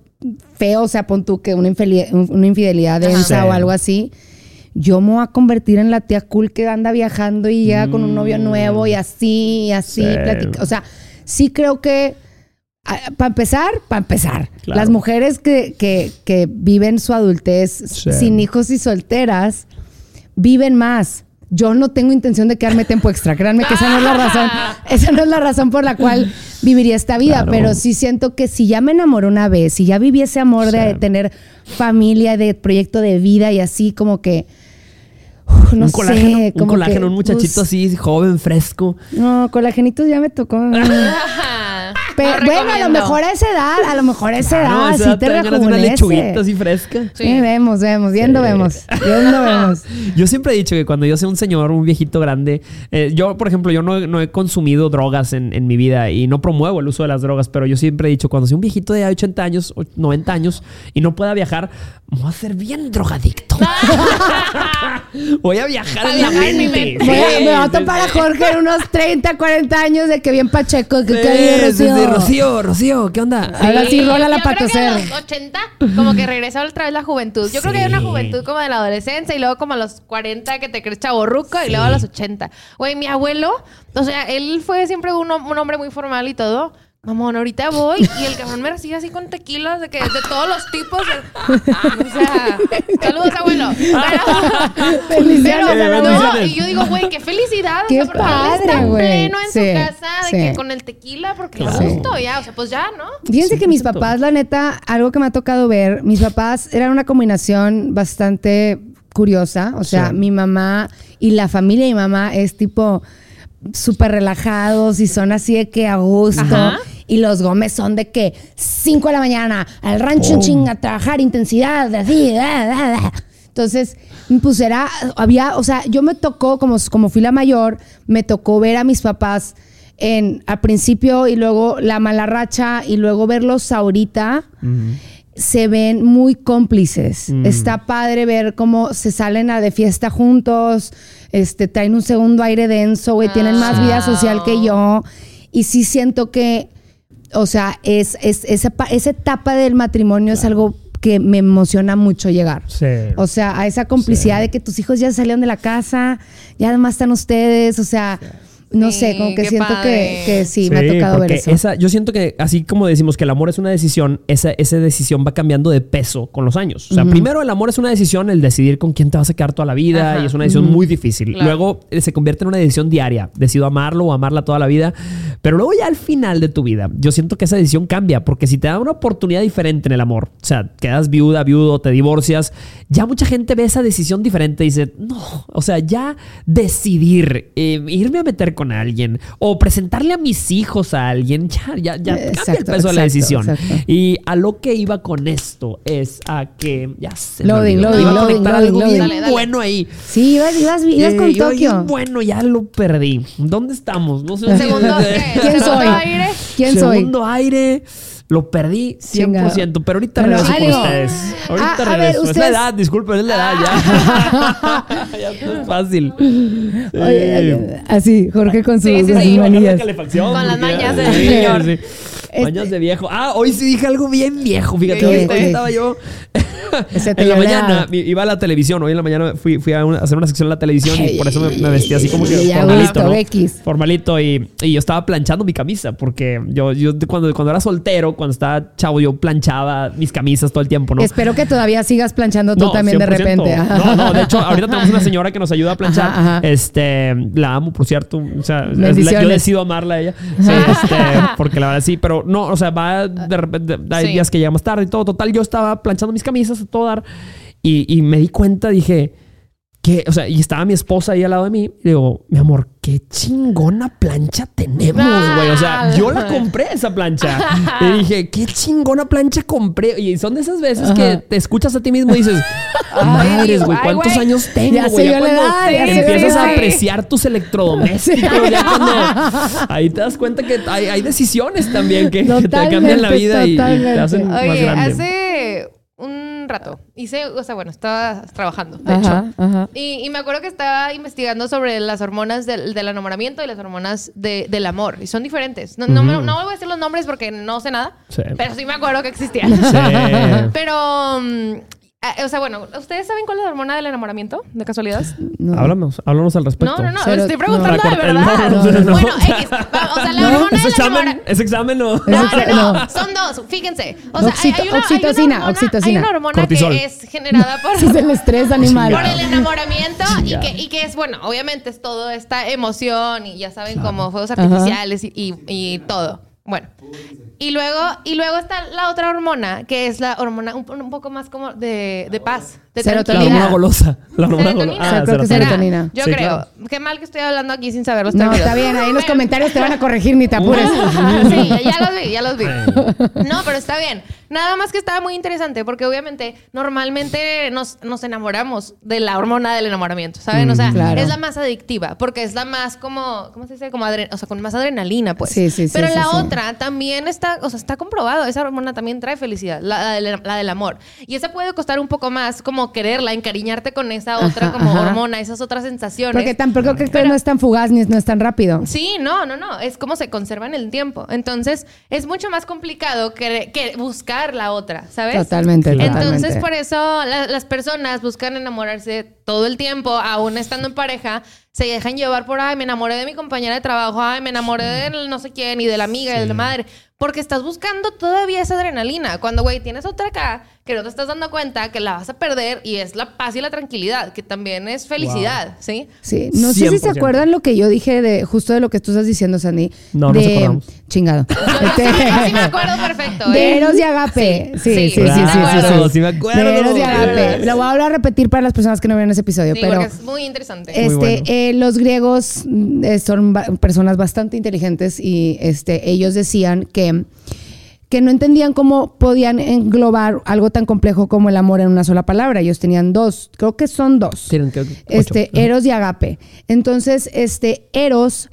feo, o sea, pon tú que una infidelidad, una infidelidad densa Sí. o algo así. Yo me voy a convertir en la tía cool que anda viajando y llega con un novio nuevo y así, y así, Sí. platica. O sea, sí creo que, para empezar, para empezar, Claro. las mujeres que, que, que viven su adultez Sí. sin hijos y solteras, viven más. Yo no tengo intención de quedarme tiempo extra. Créanme que esa no es la razón. Esa no es la razón por la cual viviría esta vida. Claro. Pero sí siento que si ya me enamoré una vez, si ya viví ese amor de tener familia, de proyecto de vida y así como que. no un colágeno, sé. un como colágeno, que, un muchachito así, joven, fresco. No, colagenitos ya me tocó. Ajá. Pero, No bueno, a lo mejor a esa edad, a lo mejor a esa Claro, edad, esa sí te te de una lechuguita así fresca. Sí. Vemos, vemos, viendo, vemos, viendo, vemos. Yo siempre he dicho que cuando yo sea un señor, un viejito grande, eh, yo, por ejemplo, yo no, no he consumido drogas en, en mi vida y no promuevo el uso de las drogas, pero yo siempre he dicho, cuando sea un viejito de 80 años, o 90 años y no pueda viajar, voy a ser bien drogadicto. voy a viajar A en la viajar en mi mente. mente. Voy a- Sí, me topar a. Jorge en unos 30, 40 años de que bien Pacheco, que sí, Rocío. sí, Rocío, ¿qué onda? Ahora sí, rola la yo creo que a los 80, como que regresó otra vez la juventud. Yo creo que hay una Sí. juventud como de la adolescencia y luego como a los 40 que te crees chaborruco y luego a los 80. Güey, mi abuelo, o sea, él fue siempre un, hom- un hombre muy formal y todo. Mamón, ahorita voy y el cabrón me recibe así con tequilas de que de todos los tipos. O sea, saludos, abuelo. Pero, Felicidades, pero no, y yo digo, güey, qué felicidad. Qué o sea, padre, está güey. pleno en Sí, su casa de sí. que con el tequila, porque Claro. a gusto, ya, o sea, pues ya, ¿no? Fíjense que mis 100%. papás, la neta, algo que me ha tocado ver, mis papás eran una combinación bastante curiosa. O sea, Sí. mi mamá y la familia de mi mamá es tipo súper relajados y son así de que a gusto. Ajá. Y los Gómez son de que 5 de la mañana, al rancho en chinga, a trabajar, intensidad, así, da, da, da. Entonces, pues era, había, o sea, yo me tocó, como, como fui la mayor, me tocó ver a mis papás en, al principio y luego la mala racha y luego verlos ahorita. Se ven muy cómplices. Está padre ver cómo se salen a de fiesta juntos, este, traen un segundo aire denso, güey, tienen más vida social que yo. Y sí siento que, o sea, es, es, esa, esa etapa del matrimonio es algo que me emociona mucho llegar. Sí. O sea, a esa complicidad de que tus hijos ya salieron de la casa, ya además están ustedes, o sea, no Sí, sé, como que siento que, que sí, me ha tocado ver eso. esa- yo siento que así como decimos que el amor es una decisión, esa, esa decisión va cambiando de peso con los años. O sea, primero el amor es una decisión, el decidir con quién te vas a quedar toda la vida Ajá. y es una decisión muy difícil. Claro. Luego eh, se convierte en una decisión diaria. Decido amarlo o amarla toda la vida. Pero luego ya al final de tu vida, yo siento que esa decisión cambia porque si te da una oportunidad diferente en el amor, o sea, quedas viuda, viudo, te divorcias, ya mucha gente ve esa decisión diferente y dice, no, o sea, ya decidir eh, irme a meter con alguien o presentarle a mis hijos a alguien, ya, ya, ya cambia el Exacto, peso de la exacto, decisión. exacto. Y a lo que iba con esto es a que ya se me Loading, olvidó. loading, Iba a loading, conectar loading, algo loading. bien Dale, dale. bueno ahí. Sí, ibas, ibas, ibas Eh, con iba bien Tokio. bueno, ya lo perdí. ¿Dónde estamos? No sé. Segundo. ¿Quién Segundo soy? aire. ¿Quién soy? Segundo aire. Lo perdí 100%, Chingado. pero ahorita Bueno, regreso con ustedes. Ahorita Ah, a ver, regreso. Es la edad, disculpen, es la edad ya. ya no es fácil. Oye, Sí. así, Jorge con sus, Sí, sí, la manillas. calefacción, Con las mañas del Sí, señor. Este- Mañas de viejo. Ah, hoy sí dije algo bien viejo. Fíjate, ¿Qué hoy, estaba yo en la mañana. Iba a la televisión. Hoy en la mañana fui, fui a, una- a hacer una sección en la televisión y por eso me, me vestí así como que formalito, ¿no? X. Formalito y, y yo estaba planchando mi camisa porque yo, yo cuando, cuando era soltero, cuando estaba chavo, yo planchaba mis camisas todo el tiempo, ¿no? Espero que todavía sigas planchando tú No, también de 100%. repente. No, no, de hecho, ahorita tenemos una señora que nos ayuda a planchar. Ajá, ajá. Este, la amo, por cierto. O sea, la- yo decido amarla a ella. Sí, este, porque la verdad sí, pero no, o sea, va de repente, hay Sí. días que llegamos tarde y todo. Total, yo estaba planchando mis camisas a todo dar y, y me di cuenta, dije, que, o sea, y estaba mi esposa ahí al lado de mí. Y digo, mi amor, qué chingona plancha tenemos, güey. O sea, yo la compré esa plancha. y dije, qué chingona plancha compré. Y son de esas veces que te escuchas a ti mismo y dices, madres, güey, ¿cuántos años tengo, güey? cuando edad, ya empiezas a apreciar tus electrodomésticos, ya cuando ahí te das cuenta que hay, hay decisiones también que, que te cambian la vida y, y te hacen más Oye, grande. hace un rato hice, o sea, bueno, estaba trabajando, de Ajá, hecho. ajá. Y, y me acuerdo que estaba investigando sobre las hormonas del, del enamoramiento y las hormonas de- del amor. Y son diferentes. No, no, me- no voy a decir los nombres porque no sé nada. Sí. Pero sí me acuerdo que existían. Sí. pero, mm, ah, o sea, bueno, ¿ustedes saben cuál es la hormona del enamoramiento? ¿De casualidad? No. Háblanos, háblanos al respecto. No, no, no. Cero- estoy preguntando no. de verdad. cortar- no, no, no. Bueno, X. va, O sea, la No, hormona ¿Es del examen? enamoramiento. ¿Es examen o...? No, no, No. no. Son dos. Fíjense. O sea, hay, Oxito- hay una, oxitocina, hay una hormona, oxitocina. Hay una hormona Cortisol. que es generada por... Es el estrés animal. por el enamoramiento y que, y que es, bueno, obviamente es todo esta emoción y ya saben, como fuegos artificiales y, y- y todo. Bueno. Y luego, y luego está la otra hormona, que es la hormona un, un poco más como de, de paz, de La Serotonina. tranquilidad. hormona golosa. La hormona Serotonina. golosa. Sea, creo que serotonina. Yo Sí, creo. claro. Qué mal que estoy hablando aquí sin saber los No, términos. está bien. Ahí en los comentarios te van a corregir, ni te apures. Sí, ya los vi, ya los vi. No, pero está bien. Nada más que estaba muy interesante porque obviamente normalmente nos, nos enamoramos de la hormona del enamoramiento, ¿saben? O sea, Mm, Claro. es la más adictiva porque es la más como, ¿cómo se dice? Como o sea, con más adrenalina, pues. Sí, sí, sí, Pero sí, la sí. otra también está, o sea, está comprobado, esa hormona también trae felicidad, la, la del, la del amor. Y esa puede costar un poco más como quererla, encariñarte con esa otra Ajá, como ajá. hormona, esas otras sensaciones. Porque tampoco creo que no es tan fugaz ni no es tan rápido. Sí, no, no, no. Es como se conserva en el tiempo. Entonces, es mucho más complicado que, que buscar la otra, ¿sabes? Totalmente. Entonces, totalmente. por eso la- las personas buscan enamorarse todo el tiempo, aún estando en pareja, se dejan llevar por, ay, me enamoré de mi compañera de trabajo, ay, me enamoré de no sé quién, y de la amiga, y de la madre. Porque estás buscando todavía esa adrenalina. Cuando, güey, tienes otra acá que no te estás dando cuenta que la vas a perder y es la paz y la tranquilidad, que también es felicidad, ¿sí? Sí, no sé si se 100%. acuerdan lo que yo dije de justo de lo que tú estás diciendo, Sandy. No, no de, nos acordamos. Chingado. Este, sí, me acuerdo perfecto, de ¿eh? Eros y Agape. Sí, sí, sí, sí, sí, me sí, sí. sí me acuerdo. De Eros y De Agape. Lo voy a volver a repetir para las personas que no vieron ese episodio, Sí, pero porque es muy interesante. Muy este, bueno. eh, los griegos mm, eh, son ba- personas bastante inteligentes y este, ellos decían que, que no entendían cómo podían englobar algo tan complejo como el amor en una sola palabra. Ellos tenían dos, creo que son dos. Tienen que- ocho. Este. Eros y Agape. Entonces, este, Eros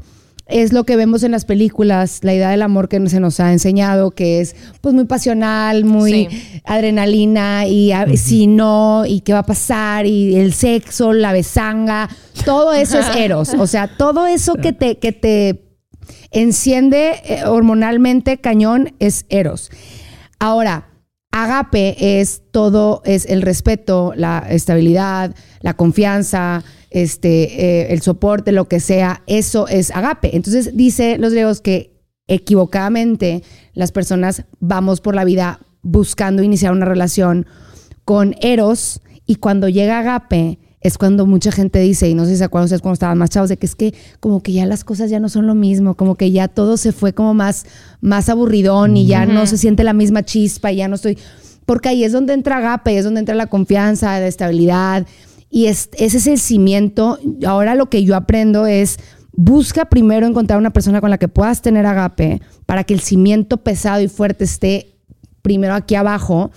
es lo que vemos en las películas, la idea del amor que se nos ha enseñado, que es pues muy pasional, muy Sí. adrenalina, y a- si no, y qué va a pasar, y el sexo, la besanga, todo eso es Eros. O sea, todo eso que te, que te enciende eh, hormonalmente cañón es Eros. Ahora, Agape es todo, es el respeto, la estabilidad, la confianza, este, eh, el soporte, lo que sea, eso es agape. Entonces dice los griegos que equivocadamente las personas vamos por la vida buscando iniciar una relación con Eros y cuando llega agape es cuando mucha gente dice, y no sé si se acuerdan ustedes cuando estaban más chavos, de que es que como que ya las cosas ya no son lo mismo, como que ya todo se fue como más, más aburridón y ya no se siente la misma chispa y ya no estoy... Porque ahí es donde entra agape, es donde entra la confianza, la estabilidad. Y es, ese es el cimiento. Ahora lo que yo aprendo es, busca primero encontrar una persona con la que puedas tener agape para que el cimiento pesado y fuerte esté primero aquí abajo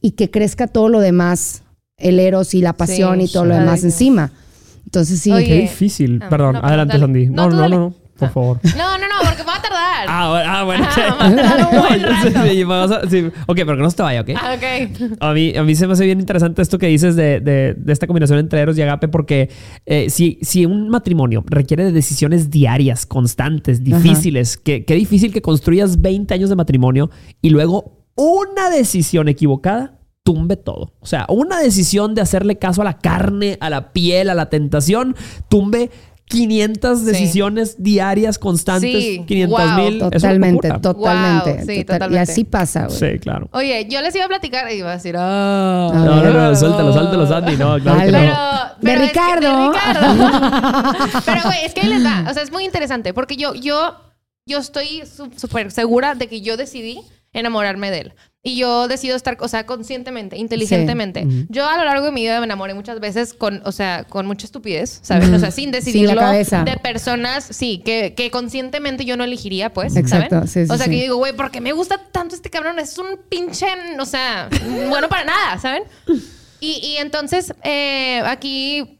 y que crezca todo lo demás, el eros y la pasión Sí, y todo lo demás encima. Entonces sí. Oye, Qué difícil. Ah, Perdón, no, adelante. Sandy. No, No, no, no, no, por favor. No, no, no, porque me va a tardar. Ah, bueno, ah, bueno. Ah, va a tardar un buen No, rato. sí, vamos a- sí. Ok, pero que no se te vaya, ¿ok? Ah, ok. A mí, a mí se me hace bien interesante esto que dices de, de- de esta combinación entre Eros y Agape, porque eh, si, si un matrimonio requiere de decisiones diarias, constantes, difíciles, que- qué difícil que construyas 20 años de matrimonio y luego una decisión equivocada tumbe todo. O sea, una decisión de hacerle caso a la carne, a la piel, a la tentación, tumbe 500 decisiones diarias constantes, Sí, 500 wow. mil. Totalmente, totalmente. Wow, sí, Total- Y totalmente. así pasa, güey. Sí, claro. Oye, yo les iba a platicar y iba a decir, ah. A No, ver. no, no, suéltalo, suéltalo, Sandy. No, claro que Dale. no. Pero, De pero es que- Ricardo. de Ricardo. pero, güey, es que ahí les va. O sea, es muy interesante porque yo, yo yo estoy súper segura de que yo decidí enamorarme de él. Y yo decido estar, o sea, conscientemente, inteligentemente. Yo a lo largo de mi vida me enamoré muchas veces con, o sea, con mucha estupidez, ¿saben? O sea, sin decidirlo. cabeza. De personas, sí, que, que conscientemente yo no elegiría, pues, Exacto, ¿saben? sí, sí, o sea, que yo digo, güey, ¿por qué me gusta tanto este cabrón? Es un pinche, o sea, bueno para nada, ¿saben? Y, y entonces, eh, aquí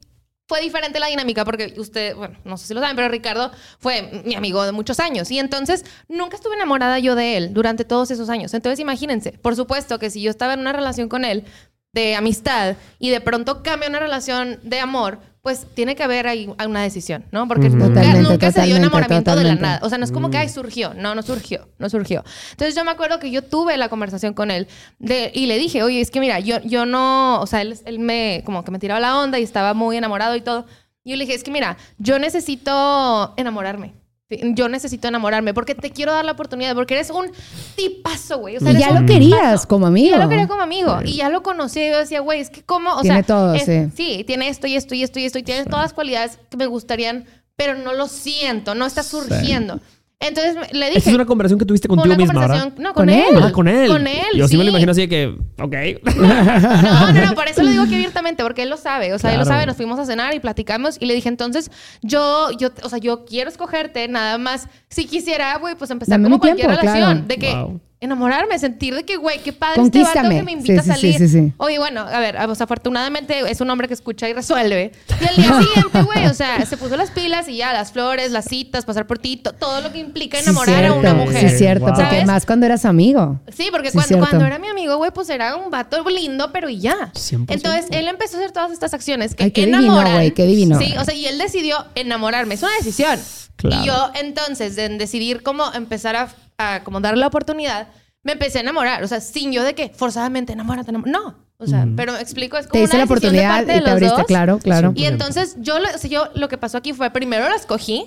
fue diferente la dinámica porque usted, bueno, no sé si lo saben, pero Ricardo fue mi amigo de muchos años y entonces nunca estuve enamorada yo de él durante todos esos años. Entonces imagínense, por supuesto que si yo estaba en una relación con él de amistad y de pronto cambia una relación de amor, pues tiene que haber ahí una decisión, ¿no? Porque nunca, Totalmente, se dio totalmente, enamoramiento de la nada. O sea, no es como que, ay, surgió. No, no surgió. No surgió. Entonces yo me acuerdo que yo tuve la conversación con él de, y le dije, oye, es que mira, yo, yo no, o sea, él, él me, como que me tiraba la onda y estaba muy enamorado y todo. Y yo le dije, es que mira, yo necesito enamorarme. Yo necesito enamorarme porque te quiero dar la oportunidad, porque eres un tipazo, güey. O sea, Y ya lo querías tipazo. como Y amigo. ya lo quería como amigo. Y ya lo conocía. Y yo decía, güey, es que como, o Tiene sea. todo, es- sí. Sí, tiene esto y esto y esto y esto. Y tiene todas las cualidades que me gustarían, pero no lo siento, no está surgiendo. Entonces le dije. Esta es una conversación que tuviste contigo una misma, ¿verdad? No, ¿Con con, él? él. Ah, con él. Con él. Yo sí, me lo imagino así de que, ok. No, no, no, por eso lo digo aquí abiertamente, porque él lo sabe. O sea, él lo sabe, nos fuimos a cenar y platicamos y le dije, entonces, yo, yo, o sea, yo quiero escogerte, nada más. Si quisiera, güey, pues empezar Dame como cualquier tiempo, relación. claro. De que Wow. Enamorarme, sentir de que, güey, qué padre este vato que me invita Sí, a sí, sí, salir. sí, sí. Oye, bueno, a ver, pues afortunadamente es un hombre que escucha y resuelve. Y al día siguiente, güey, o sea, se puso las pilas y ya, las flores, las citas, pasar por ti, to- todo lo que implica Sí, enamorar a una mujer. Sí, cierto. Wow. Porque más cuando eras amigo. Sí, porque Sí, cuando, era mi amigo, güey, pues era un vato lindo, pero y ya. 100%. Entonces, él empezó a hacer todas estas acciones que Ay, qué divino, enamoran. güey, qué divino. Sí, o sea, y él decidió enamorarme. Es una decisión. Claro. Y yo, entonces, de decidir cómo empezar a, a como darle la oportunidad, me empecé a enamorar. O sea, sin yo de que forzadamente enamórate, enamórate. No. O sea, pero explico, es como Te hice una la decisión de oportunidad parte y de te abriste, dos. claro, claro. Y entonces yo, lo- o sea, yo lo que pasó aquí fue primero la escogí,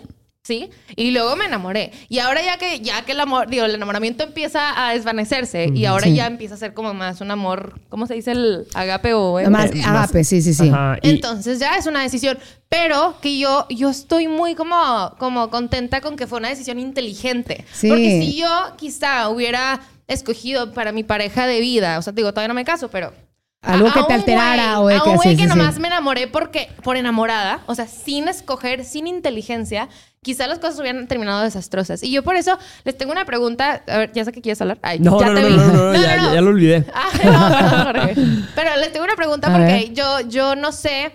¿sí? Y luego me enamoré. Y ahora ya que ya que el amor, digo, el enamoramiento empieza a desvanecerse y ahora Sí. ya empieza a ser como más un amor, ¿cómo se dice el agape o eh? Más Eh, agape, sí, sí, sí. Ajá, y- Entonces ya es una decisión, pero que yo, yo estoy muy como, como contenta con que fue una decisión inteligente. Sí. Porque si yo quizá hubiera escogido para mi pareja de vida, o sea, digo, todavía no me caso, pero... Algo a- que a te alterara güey- o de a que- un güey que sí, sí. nomás me enamoré porque, por enamorada, o sea, sin escoger, sin inteligencia, quizá las cosas hubieran terminado desastrosas. Y yo por eso les tengo una pregunta, a ver, ya sé que quieres hablar. Ay, No, ya no, te no, vi. no, no, no, ya, ya- ya lo olvidé. Ah. Pero les tengo una pregunta porque yo, yo no sé.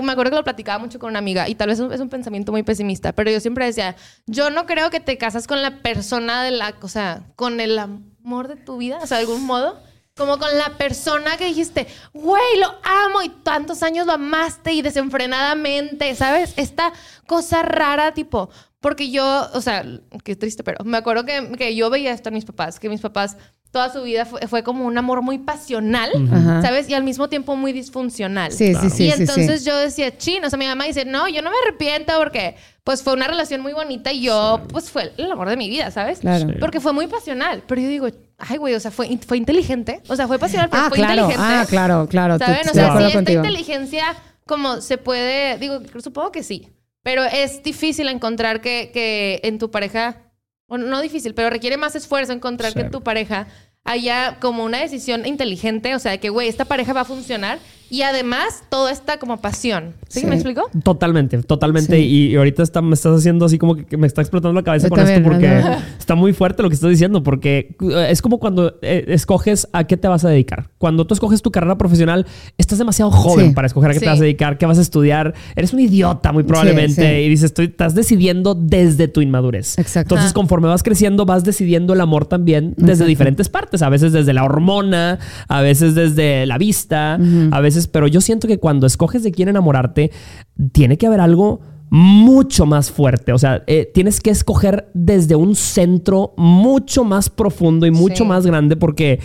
Me acuerdo que lo platicaba mucho con una amiga y tal vez es un- es un pensamiento muy pesimista, pero yo siempre decía, yo no creo que te casas con la persona de la, o sea, con el amor de tu vida, o sea, de algún modo, como con la persona que dijiste, güey, lo amo y tantos años lo amaste y desenfrenadamente, ¿sabes? Esta cosa rara, tipo, porque yo, o sea, qué triste, pero me acuerdo que, que yo veía esto en mis papás, que mis papás toda su vida fue, fue como un amor muy pasional. ¿sabes? Y al mismo tiempo muy disfuncional. Sí, sí, sí, y sí, entonces sí. yo decía, chin, o sea, mi mamá dice, no, yo no me arrepiento porque pues fue una relación muy bonita y yo, pues fue el amor de mi vida, ¿sabes? Claro. Sí. Porque fue muy pasional. Pero yo digo, ay, güey, o sea, fue, fue inteligente. O sea, fue pasional, pero Ah, fue claro, inteligente. ah, claro, claro. ¿Saben? Estoy O sea, si esta inteligencia como se puede, digo, supongo que sí, pero es difícil encontrar que, que en tu pareja, bueno, no difícil, pero requiere más esfuerzo encontrar Sí. que en tu pareja haya como una decisión inteligente, o sea, de que, güey, esta pareja va a funcionar y además todo está como pasión. ¿Sí? Sí. ¿Me explico? Totalmente, totalmente. Sí. Y, y ahorita está- me estás haciendo así como que, que me está explotando la cabeza Yo con también, esto porque está muy fuerte lo que estás diciendo. Porque eh, es como cuando eh, escoges a qué te vas a dedicar. Cuando tú escoges tu carrera profesional, estás demasiado joven Sí. para escoger a qué Sí. te vas a dedicar, qué vas a estudiar. Eres un idiota muy probablemente. sí. Y dices, estoy, estás decidiendo desde tu inmadurez. Exacto. Entonces, conforme vas creciendo, vas decidiendo el amor también desde Exacto. diferentes partes. A veces desde la hormona, a veces desde la vista, a veces, pero yo siento que cuando escoges de quién enamorarte, tiene que haber algo mucho más fuerte. O sea, eh, tienes que escoger desde un centro mucho más profundo y mucho Sí. más grande porque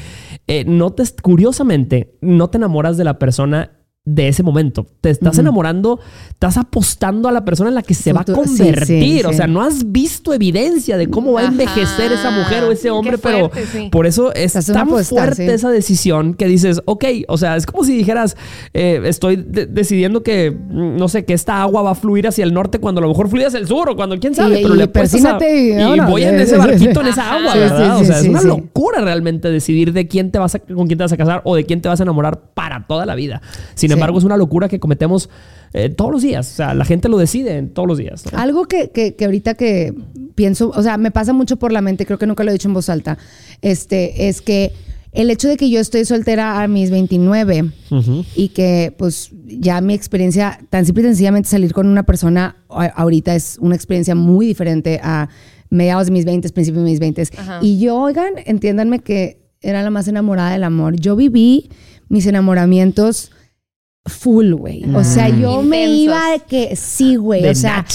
eh, no te, curiosamente, no te enamoras de la persona de ese momento. Te estás enamorando, estás apostando a la persona en la que se va a sí, convertir. sí, O sí. sea, no has visto evidencia de cómo va a envejecer esa mujer o ese hombre, fuerte, pero por eso es Estás tan fuerte esa decisión que dices, ok, o sea, es como si dijeras, eh, estoy de- decidiendo que, mm, no sé, que esta agua va a fluir hacia el norte cuando a lo mejor fluye hacia el sur o cuando quién sabe, pero y le persínate y voy en ese barquito en esa agua. ¿verdad? O sea, es una locura realmente decidir de quién te vas a, con quién te vas a casar o de quién te vas a enamorar para toda la vida. Sin Sí. embargo, es una locura que cometemos eh, todos los días. O sea, la gente lo decide todos los días. ¿no? Algo que, que, que ahorita que pienso, o sea, me pasa mucho por la mente, creo que nunca lo he dicho en voz alta, este, es que el hecho de que yo estoy soltera a mis 29 Ujú. y que pues ya mi experiencia, tan simple y sencillamente salir con una persona a- ahorita es una experiencia muy diferente a mediados de mis 20, principios de mis 20. Ajá. Y yo, oigan, entiéndanme que era la más enamorada del amor. Yo viví mis enamoramientos full, güey. O sea, yo me iba de que sí, güey. De O sea,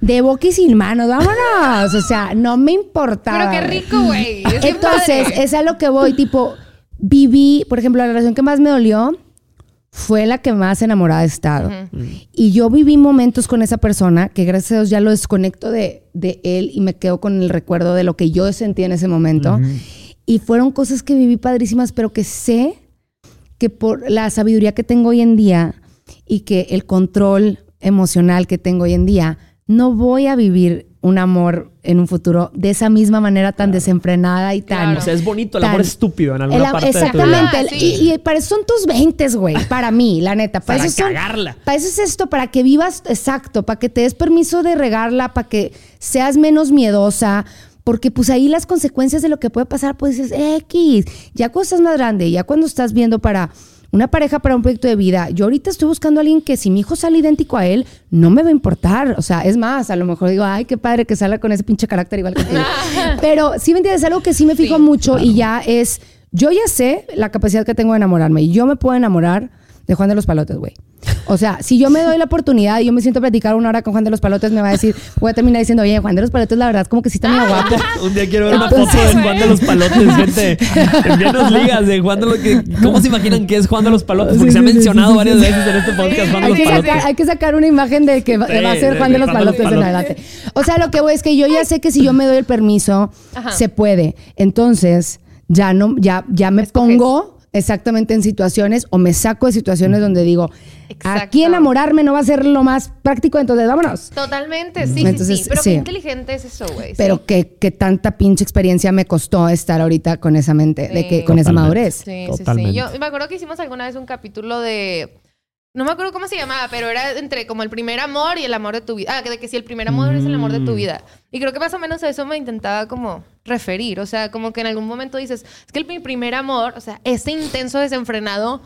de boca y sin manos, vámonos. O sea, no me importaba. Pero qué rico, güey. Entonces, padre. es a lo que voy, tipo, viví, por ejemplo, la relación que más me dolió fue la que más enamorada he estado. Y yo viví momentos con esa persona que gracias a Dios ya lo desconecto de, de él y me quedo con el recuerdo de lo que yo sentí en ese momento. Y fueron cosas que viví padrísimas, pero que sé que por la sabiduría que tengo hoy en día y que el control emocional que tengo hoy en día, no voy a vivir un amor en un futuro de esa misma manera tan desenfrenada y tan... Claro. O sea, es bonito, el Tan- amor estúpido en alguna el parte de tu vida. exactamente. Ah, sí. y, y para eso son tus 20, güey. Para mí, la neta. Para, Para eso son- cagarla. para eso es esto, para que vivas, exacto, para que te des permiso de regarla, para que seas menos miedosa. Porque pues ahí las consecuencias de lo que puede pasar, pues dices, X, ya cuando estás más grande, ya cuando estás viendo para una pareja, para un proyecto de vida, yo ahorita estoy buscando a alguien que si mi hijo sale idéntico a él, no me va a importar. O sea, es más, a lo mejor digo, ay, qué padre que salga con ese pinche carácter igual que tú. Pero sí me entiendes, algo que sí me fijo Sí, mucho y ya es, yo ya sé la capacidad que tengo de enamorarme. Y yo me puedo enamorar de Juan de los Palotes, güey. O sea, si yo me doy la oportunidad y yo me siento a platicar una hora con Juan de los Palotes, me va a decir, voy a terminar diciendo, oye, Juan de los Palotes, la verdad, como que sí está medio guapo. Un día quiero ver una foto de Juan de los Palotes, gente. Envíanos ligas de Juan de los que. ¿Cómo se imaginan que es Juan de los Palotes? Porque Sí, se ha mencionado sí, sí, varias sí. veces en este podcast Juan de Hay los que, Palotes. sacar, hay que sacar una imagen de que va, Sí, va a ser de- Juan de de los Palotes en adelante. O sea, lo que voy es que yo ya sé que si yo me doy el permiso, Ajá. se puede. Entonces, ya no, ya, ya me Escoges. pongo exactamente en situaciones o me saco de situaciones donde digo, Exacto. aquí enamorarme no va a ser lo más práctico, entonces vámonos. Totalmente, sí, sí, Entonces, sí. Pero sí. qué inteligente es eso, güey. Pero sí. que, que tanta pinche experiencia me costó estar ahorita con esa mente, de que Sí. con esa Totalmente. madurez. Sí, sí, sí. Totalmente. Yo me acuerdo que hicimos alguna vez un capítulo de. No me acuerdo cómo se llamaba, pero era entre como el primer amor y el amor de tu vida. Ah, de que si el primer amor es el amor de tu Mm. vida. Y creo que más o menos a eso me intentaba como referir. O sea, como que en algún momento dices, es que el mi primer amor, o sea, ese intenso desenfrenado,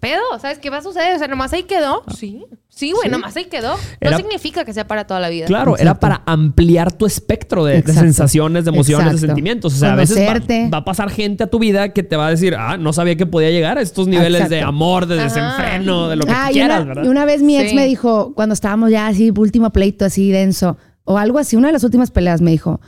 pedo, ¿sabes qué va a suceder? O sea, nomás ahí quedó. Sí, sí, güey, nomás ahí quedó. No Era- significa que sea para toda la vida. Claro, era para ampliar tu espectro de, sensaciones, de emociones, de sentimientos. O sea, a veces va, va a pasar gente a tu vida que te va a decir, ah, no sabía que podía llegar a estos niveles de amor, de Ajá. desenfreno, de lo que Ah, tú y quieras, una, ¿verdad? y una vez mi ex Sí. me dijo, cuando estábamos ya así, último pleito así denso, o algo así, una de las últimas peleas me dijo,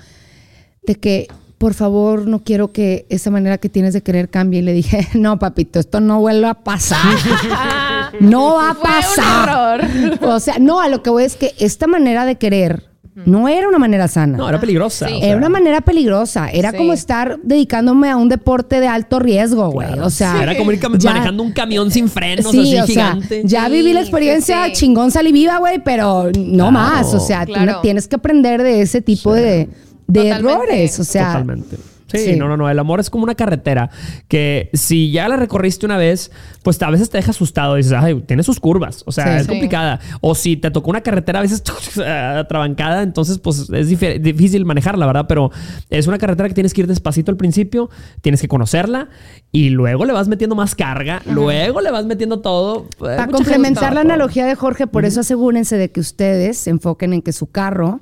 de que por favor no quiero que esa manera que tienes de querer cambie. Y le dije, no, papito, esto no vuelve a pasar. no va a Fue un pasar. error. O sea, no, a lo que voy es que esta manera de querer no era una manera sana. No, era peligrosa. Sí. o sea. Era una manera peligrosa. Era Sí. como estar dedicándome a un deporte de alto riesgo, güey. O sea, Era como ir cam- ya- manejando un camión sin frenos, Sí, así o sea, gigante. ya Sí, viví la sí, experiencia sí. chingón salí viva, güey, pero no Claro. más. O sea, Claro. tienes que aprender de ese tipo de, de Totalmente. errores. O sea, Totalmente. Sí, sí. no, no, no. El amor es como una carretera que si ya la recorriste una vez, pues a veces te deja asustado. Dices, ay, tiene sus curvas. O sea, Sí. es Sí. complicada. O si te tocó una carretera a veces atrabancada, entonces pues es difícil manejarla, ¿verdad? Pero es una carretera que tienes que ir despacito al principio, tienes que conocerla y luego le vas metiendo más carga, luego le vas metiendo todo. Eh, para complementar la analogía de Jorge, por eso asegúrense de que ustedes se enfoquen en que su carro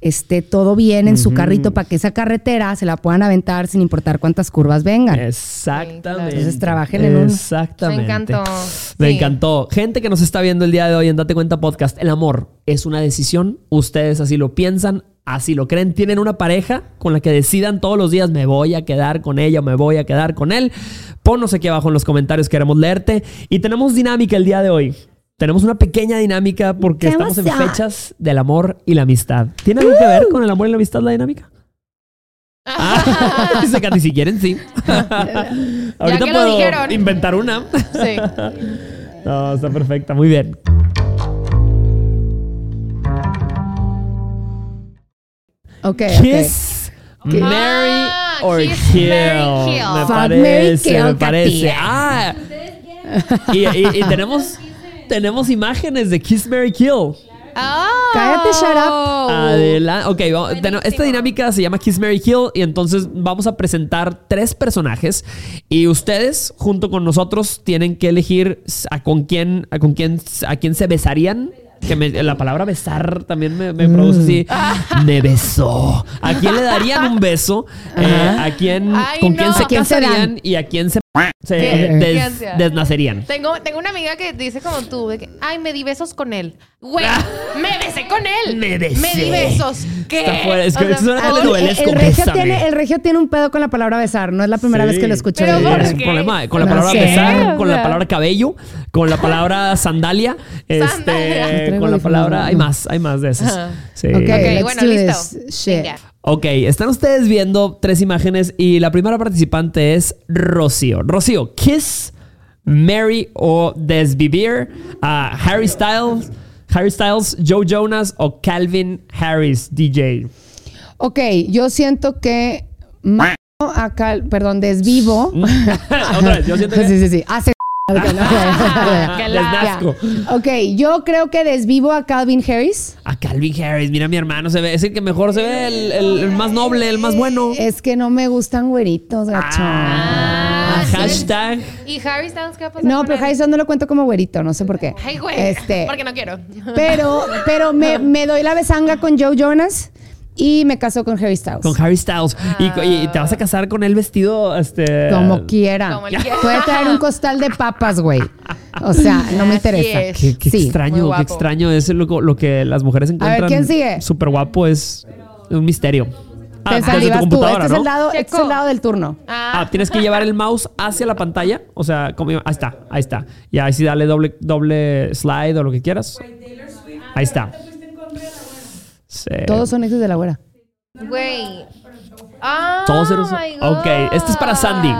esté todo bien en su carrito para que esa carretera se la puedan aventar sin importar cuántas curvas vengan. Exactamente. Entonces, trabajen en un- Exactamente. Me encantó. Me Sí. encantó. Gente que nos está viendo el día de hoy en Date Cuenta Podcast, el amor es una decisión. Ustedes así lo piensan, así lo creen, tienen una pareja con la que decidan todos los días me voy a quedar con ella o me voy a quedar con él, ponnos aquí abajo en los comentarios, queremos leerte. Y tenemos dinámica el día de hoy. Tenemos una pequeña dinámica porque ¡Qué estamos en fechas del amor y la amistad. ¿Tiene algo que ver con el amor y la amistad la dinámica? Ah, dice Katy, si quieren, sí. Ahorita que lo puedo dijeron. inventar una. Sí. No, está perfecta, muy bien. Ok. Kiss, Mary Ah, or kill. marry, kill. Me Fuck, parece, me parece. Ah. Y, y- y tenemos, tenemos imágenes de Kiss, Mary, Kill. Oh. Cállate, shut up. Adelante. Ok, vamos- esta dinámica se llama Kiss, Mary, Kill y entonces vamos a presentar tres personajes y ustedes junto con nosotros tienen que elegir a con quién, a con quién, a quién se besarían. Que me- la palabra besar también me, me produce así. Me besó. ¿A quién le darían un beso? Eh, ¿A quién, Ay, con no. quién se ¿A quién se casarían y a quién se, se ¿Qué? des- ¿Qué ansia? desnacerían? Tengo, tengo una amiga que dice como tú, de que, ay, me di besos con él. Güey, me besé con él. Me besé. Me di besos. ¿Qué? Es que. El, regio tiene, el regio tiene un pedo con la palabra besar. No es la primera Sí. vez que lo escucho. Pero ¿por Es un qué? problema con la No palabra sé, besar, o con la palabra cabello, con la palabra sandalia, Sandalia. este, con la palabra, hay más, hay más de esas. Sí. Ok, Ok, let's bueno, listo. shit. Venga. Ok, están ustedes viendo tres imágenes y la primera participante es Rocío. Rocío, Kiss, Mary o Desvivir, a Harry Styles, Harry Styles, Joe Jonas o Calvin Harris, DJ. Ok, yo siento que acá, perdón, desvivo. Otra vez, yo siento que Sí, sí, sí. Hace. Ok, yo creo que desvivo a Calvin Harris. A Calvin Harris, mira mi hermano, se ve, es el que mejor se ve, el, el- el más noble, el más bueno. Es que no me gustan güeritos, gacho. Ah, Ah, hashtag. ¿Y Harry Styles qué va a pasar No, con pero él? Harry Styles no lo cuento como güerito, no sé por qué. Ay, güey. Este, Porque no quiero. pero, pero me, me doy la besanga con Joe Jonas y me caso con Harry Styles. Con Harry Styles. Y, y te vas a casar con él vestido, este. Como quiera. Como quiera. Puede traer un costal de papas, güey. O sea, no me Así interesa. es. Qué, qué Sí. Muy extraño, qué extraño es lo, lo que las mujeres encuentran. ¿quién sigue? Súper guapo es un misterio. Ah, Te tu tú. computadora, Este es, el ¿no? lado, este es el lado del turno. Ah, tienes que llevar el mouse hacia la pantalla. O sea, como, ahí está, ahí está. Y ahí sí dale doble, doble slide o lo que quieras. Ahí está. Sí. Todos son exes de la güera. Güey. Ah, Todos eres- Ok, este es para Sandy.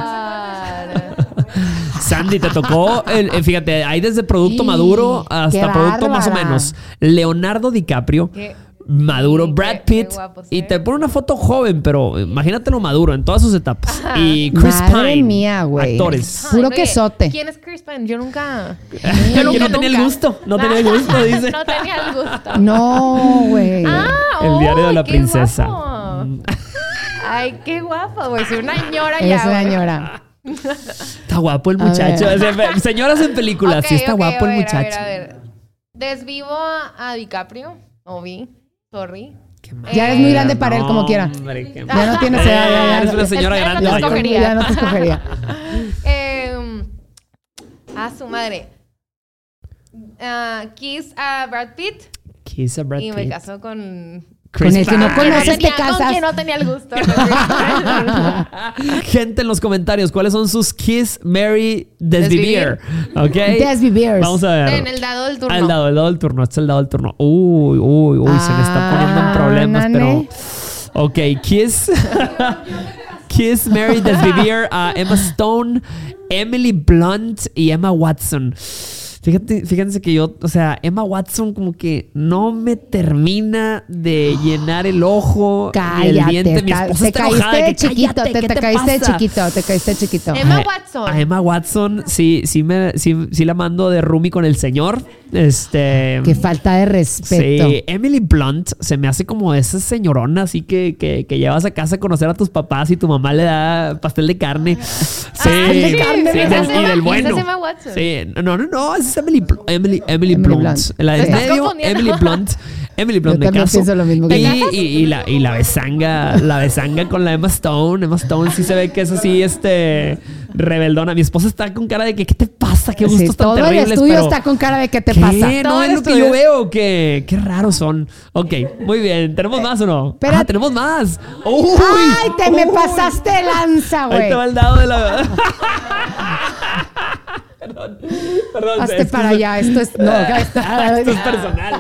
Sandy, te tocó, el- el- fíjate, hay desde producto Sí, maduro hasta qué producto más o bárbara. menos. Leonardo DiCaprio, Qué- maduro, sí, Brad qué- qué Pitt, y te pone una foto joven, pero imagínatelo maduro en todas sus etapas. Y Chris Madre Pine, mía, güey. actores. Puro oye, quesote. ¿Quién es Chris Pine? Yo nunca. Que nunca, no tenía el gusto, no tenía el gusto, dice. no tenía el gusto. No, güey. Ah, El diario de ¡ay, la qué princesa. guapo! Ay, qué guapo, güey. Soy una ñora es ya. una güey. señora. Está guapo el muchacho. O Señoras en películas, sí está guapo a el muchacho. A ver, a ver. Desvivo a, a DiCaprio. Ovi. Sorry. Qué mal. Ya eres muy grande para él, como quiera. hombre, qué Ya no tienes edad, ya, ya. Eres una señora Ya no grande. te mayor. escogería. Ya no te escogería. Eh, a su madre. Ah, kiss a Brad Pitt. Kiss a Brad y me Pitt. casó con. Chris Con el que no conoces, Con te quien no tenía- casas. No tenía el gusto. Gente en los comentarios, ¿cuáles son sus Kiss, Mary, Desvivir? ¿Ok? Desviviers. Vamos a ver. en el dado del turno. Ah, el dado, el dado del turno. Este es el dado del turno. Uy, uy, uy, se me está poniendo en Ah, problemas, nane. pero. Ok, Kiss. Kiss, Mary, Desvivir a Emma Stone, Emily Blunt y Emma Watson. Fíjate, fíjense que yo, o sea, Emma Watson como que no me termina de llenar el ojo ni el diente. Cállate. Mi esposa Te está caíste enojada de que, chiquito. "Cállate, Te, ¿qué te te caíste de pasa?" chiquito. Te caíste de chiquito. Emma A- Watson. A Emma Watson, sí, sí, me, sí, sí la mando de roomie con el señor. Este. Qué falta de respeto. Sí, Emily Blunt se me hace como esa señorona así que, que, que llevas a casa a conocer a tus papás y tu mamá le da pastel de carne. Sí, de carne, sí, del- y del bueno. es Emma Watson. Sí, no, no, no, es Emily, Bl- Emily, Emily Emily Blunt. Blunt. La de medio. Emily Blunt. Emily Blunt Yo me caso. pienso lo mismo que y, y, y la, y la besanga, la besanga con la Emma Stone. Emma Stone sí se ve que es así, este, rebeldona. Mi esposa está con cara de que, ¿qué te pasa? Qué Sí, gustos tan todo el terribles. estudio pero- está con cara de qué te ¿Qué? pasa. ¿No Todo es el lo que estudio. yo veo? ¿Qué, qué raros son. Ok, muy bien. ¿Tenemos más o no? Ah, tenemos más. Uy, ¡Ay, te me pasaste lanza, Ahí güey! te va el dado de la... perdón, perdón. Hazte para es- allá, esto es... No, acá está. Esto es personal.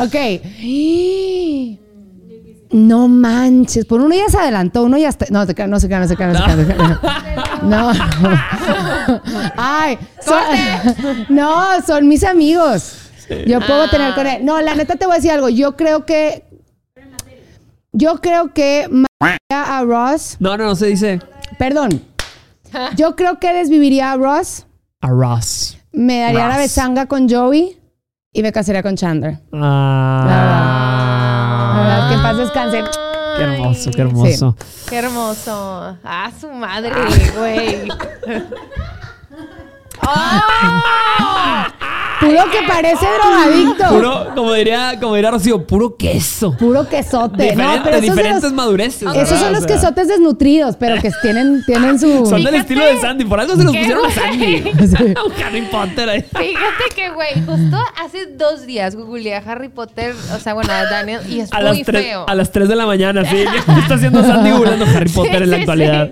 ok. No manches, por uno ya se adelantó, uno ya está. No, no se queda, no se queda, no. Ay, son- no, son mis amigos. Yo puedo tener con él. No, la neta te voy a decir algo. Yo creo que. Yo creo que a Ross. No, no, no se dice Perdón. Yo creo que desviviría a Ross. a Ross. Me daría la besanga con Joey. Y me casaría con Chandler. Ah, La verdad, que en paz descanse. Qué hermoso, qué hermoso. Qué hermoso. Ah, su madre, güey. ¡Oh! Puro que parece drogadicto. Puro, Puro, como diría, como diría Rocío, puro queso. quesote. Diferente, no, pero diferentes los, madureces. esos ¿verdad? son O los sea, quesotes desnutridos, pero que tienen, tienen su. Son del estilo de Sandy, por algo se los pusieron a. Sandy. Harry Potter ahí. Fíjate que, güey, justo hace dos días googleé a Harry Potter, o sea, bueno, a Daniel, y es A muy las, 3, feo. a las 3 de la mañana, sí. ¿Qué está haciendo Sandy googleando Harry Potter en la sí, actualidad?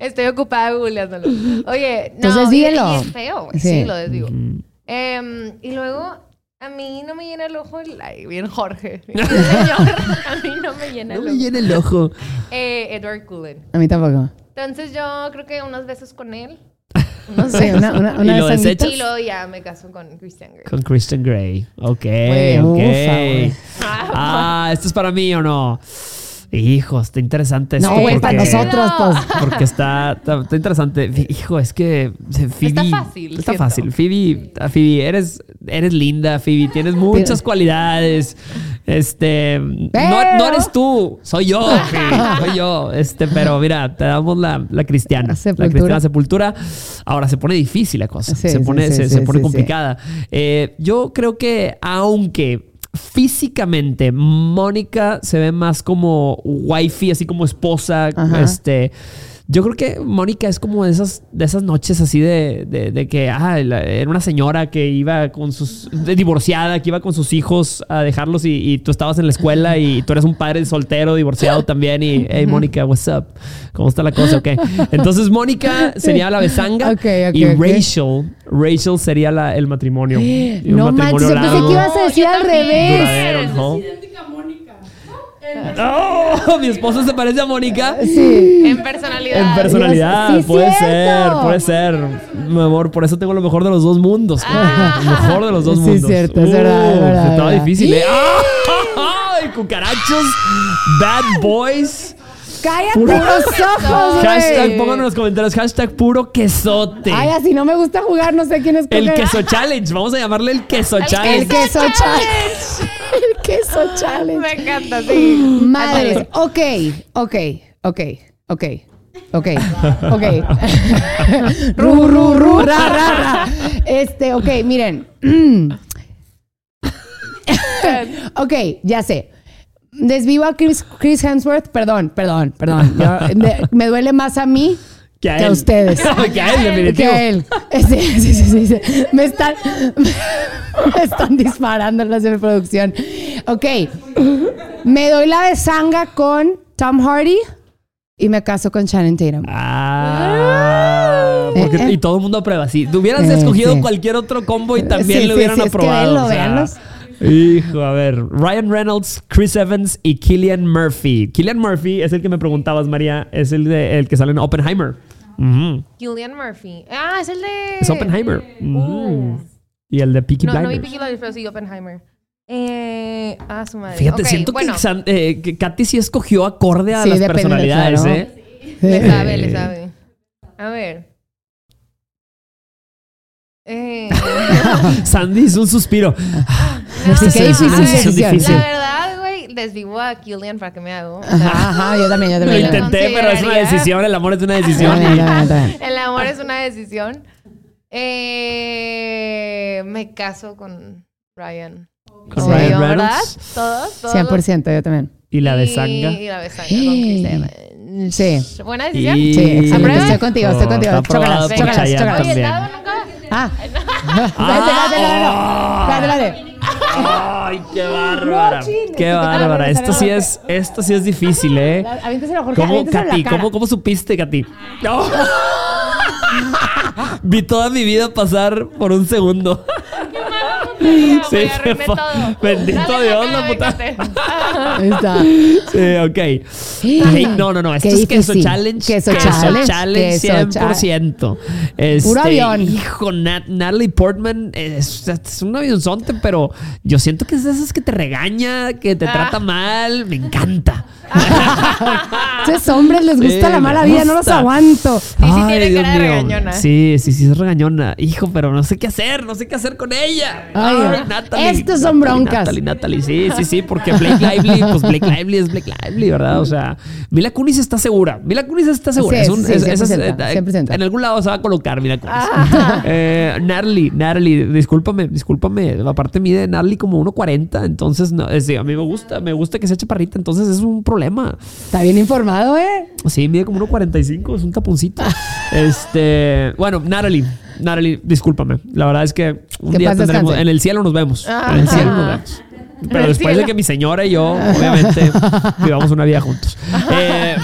Estoy ocupada googleándolo. Oye, no, Entonces, dígelo. y es feo, güey. Sí. Sí. lo desdigo. Em, y luego, a mí no me llena el ojo el... Ay, bien Jorge. Bien señor. A mí no me llena No el me ojo. llena el ojo. Eh, Edward Cullen. A mí tampoco. Entonces yo creo que unos besos con él. No sé, una, una, una ¿Y lo besanguita. Y luego ya me caso con Christian Grey. Con Christian Grey. Ok, Güey, ok. ufa. Ah, ¿esto es para mí o no? Hijo, está interesante esto. No, güey, para porque- nosotros, pues. Porque está, está, está interesante. Hijo, es que Phoebe. Está fácil, Está siento. fácil. Phoebe, Phoebe, eres, eres linda, Phoebe. Tienes muchas cualidades. Este. No, Pero- no eres tú, soy yo, Phoebe, Soy yo. Este, pero mira, te damos la, la cristiana. Sepultura. La cristiana sepultura. Ahora se pone difícil la cosa. Sí, se sí, pone, sí, se, sí, se pone sí, sí. complicada. Eh, yo creo que aunque físicamente Mónica se ve más como wifey, así como esposa, Ajá. este... Yo creo que Mónica es como de esas, de esas noches así de, de- de que ah, la- era una señora que iba con sus. de divorciada, que iba con sus hijos a dejarlos y, y tú estabas en la escuela y tú eres un padre soltero, divorciado también. Y, hey, Mónica, what's up? ¿Cómo está la cosa? Ok. Entonces, Mónica sería la besanga y. Rachel, Rachel sería la- el matrimonio. Un No matrimonio manches, pensé que ibas a decir al revés. duradero, ¿no? ¡Oh! Mi esposo se parece a Mónica. Sí. En personalidad. En personalidad, Sí, puede cierto. ser, puede ser. Mi amor, por eso tengo lo mejor de los dos mundos. Ah. Lo mejor de los dos Sí, mundos. cierto, es verdad, verdad, Estaba verdad. difícil, ¿eh? ¡Ay, cucarachos! Bad boys. Cállate Puro- los ojos, güey. Hashtag, pónganlo en los comentarios. Hashtag puro quesote. Ay, así no me gusta jugar, no sé quién es el queso challenge. Vamos a llamarle el queso challenge. El queso challenge. El queso challenge. Me encanta, sí. Madres. Ok, ok, ok, ok. Ok, ok. ru, ru, ru, ra, ra, ra. Este, ok, miren. ok, ya sé. Desvivo a Chris, Chris Hemsworth, perdón, perdón, perdón. Yo- de- me duele más a mí Que a que a ustedes. que a él, Que definitivo. a él. Sí, sí, sí, sí. Me están, me están disparando en la producción. Ok. Me doy la de sanga con Tom Hardy y me caso con Shannon Tatum. Ah, porque- Eh, eh. y todo el mundo aprueba. Si hubieras Eh, escogido sí. cualquier otro combo y también Sí, lo hubieran sí, es que aprobado. véanlo, o sea. véanlos. Hijo, a ver. Ryan Reynolds, Chris Evans y Killian Murphy. Killian Murphy es el que me preguntabas, María. Es el, de, el que sale en Oppenheimer. Killian Murphy. Ah, es el de. Es Oppenheimer. Y el de Peaky No, no vi. Peaky Blinders, pero sí Oppenheimer. Eh, ah, su madre. Fíjate, siento bueno, que, San- eh, que Katy sí escogió acorde a Sí, las depende, personalidades, claro. ¿eh? Le sabe, le sabe. A ver. Eh, Sandy hizo un suspiro. Esta es una difícil decisión decisión. difícil. La verdad, güey, desvivo a Killian para que me hago. O sea, Ajá, ajá, yo también, yo Lo también. intenté, pero es una decisión. El amor es una decisión. también, yo también, yo también. El amor es una decisión. Eh, me caso con Ryan. Con Sí. Ryan. Todos, todos. 100%, yo también. Y la de Y Sanga. la besanga. Sí. Buena decisión. Y- Sí. Estoy contigo, estoy contigo. Está aprobado Chócalas, por chócalas, Chayanne chócalas. Oye, también. ¿dado nunca? Ah. Espérate, espérate. Ay, qué bárbara. No qué bárbara. Esto sí es, esto sí es difícil, ¿eh? Aviéntaselo, Jorge. ¿Cómo, la Katy? ¿Cómo, ¿Cómo supiste, Katy? No. Vi toda mi vida pasar por un segundo. Sí, Sí, fue- todo. bendito Dale, Dios, la puta. Ahí está. Sí, ok. Blake, no, no, no. Esto Qué es queso challenge. Queso challenge. challenge, queso 100%. Este, Puro avión. Hijo, Nat- Natalie Portman es, es un avionzonte, pero yo siento que es de esas que te regaña, que te Ah. trata mal. Me encanta. Esos hombres les gusta Sí, la mala vida, no los aguanto. sí tiene cara de regañona. Sí, sí, sí, es regañona. Hijo, pero no sé qué hacer, no sé qué hacer con ella. Ay, estos son Natalie, broncas. Natalie, Natalie, sí, sí, sí, porque Blake Lively, pues Blake Lively es Blake Lively, ¿verdad? O sea, Mila Kunis está segura. Mila Kunis está segura. Sí, es un, sí, es- es- 100%, 100%. En algún lado se va a colocar Mila Kunis. Ah. Eh, Natalie, Natalie, discúlpame, discúlpame. Aparte mide Natalie como 1.40, entonces no, es, a mí me gusta, me gusta que sea chaparrita, entonces es un problema. Está bien informado, ¿eh? Sí, mide como 1.45, es un taponcito. este, bueno, Natalie, Natalie, discúlpame. La verdad es que un Que día tendremos, en el cielo nos vemos. Ah. En el cielo nos vemos. Pero después de que mi señora y yo, obviamente, vivamos una vida juntos. Eh,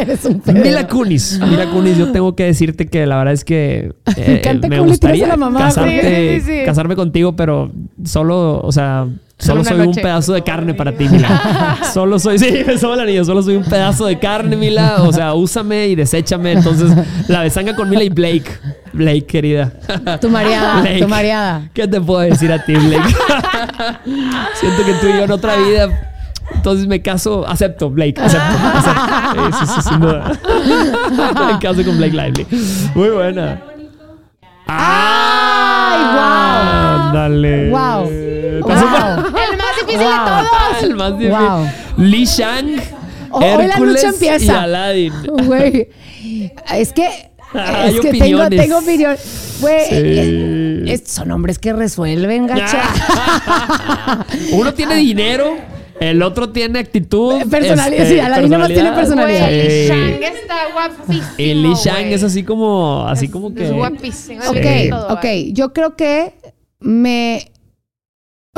Eres un pedo. Mila Kunis, Mila Kunis, yo tengo que decirte que la verdad es que eh, Me tiras gustaría la mamá, casarte- sí, sí, sí. casarme contigo, pero solo, o sea, solo soy un pedazo de carne para ti, Mila. solo soy, sí, me soy la niña, solo soy un pedazo de carne, Mila. O sea, úsame y deséchame. Entonces, la besanga con Mila y Blake. Blake, querida. Tu mareada, Blake. tu mareada. ¿Qué te puedo decir a ti, Blake? Siento que tú y yo en otra vida. Entonces me caso, acepto, Blake, acepto, acepto. Sí, sí, sí, sin duda. me caso con Blake Lively. Muy buena. ¡Ay, wow! Ándale. Wow. Wow. El más difícil Wow. de todos. El más difícil. Wow. Li Shang, Hoy la Hércules lucha empieza. y Aladdin. Güey. Es que. Hay es que tengo, opiniones. tengo opinión. Güey. Sí. eh, estos son hombres que resuelven, gacha. Uno tiene dinero, el otro tiene actitud. Personalidad, este, sí, Aladdin nomás tiene personalidad. Güey, Sí. Shang está guapísimo. Y Li Shang güey. es así como, así como Es que. guapísimo. Ok, Sí. Ok. Yo creo que me.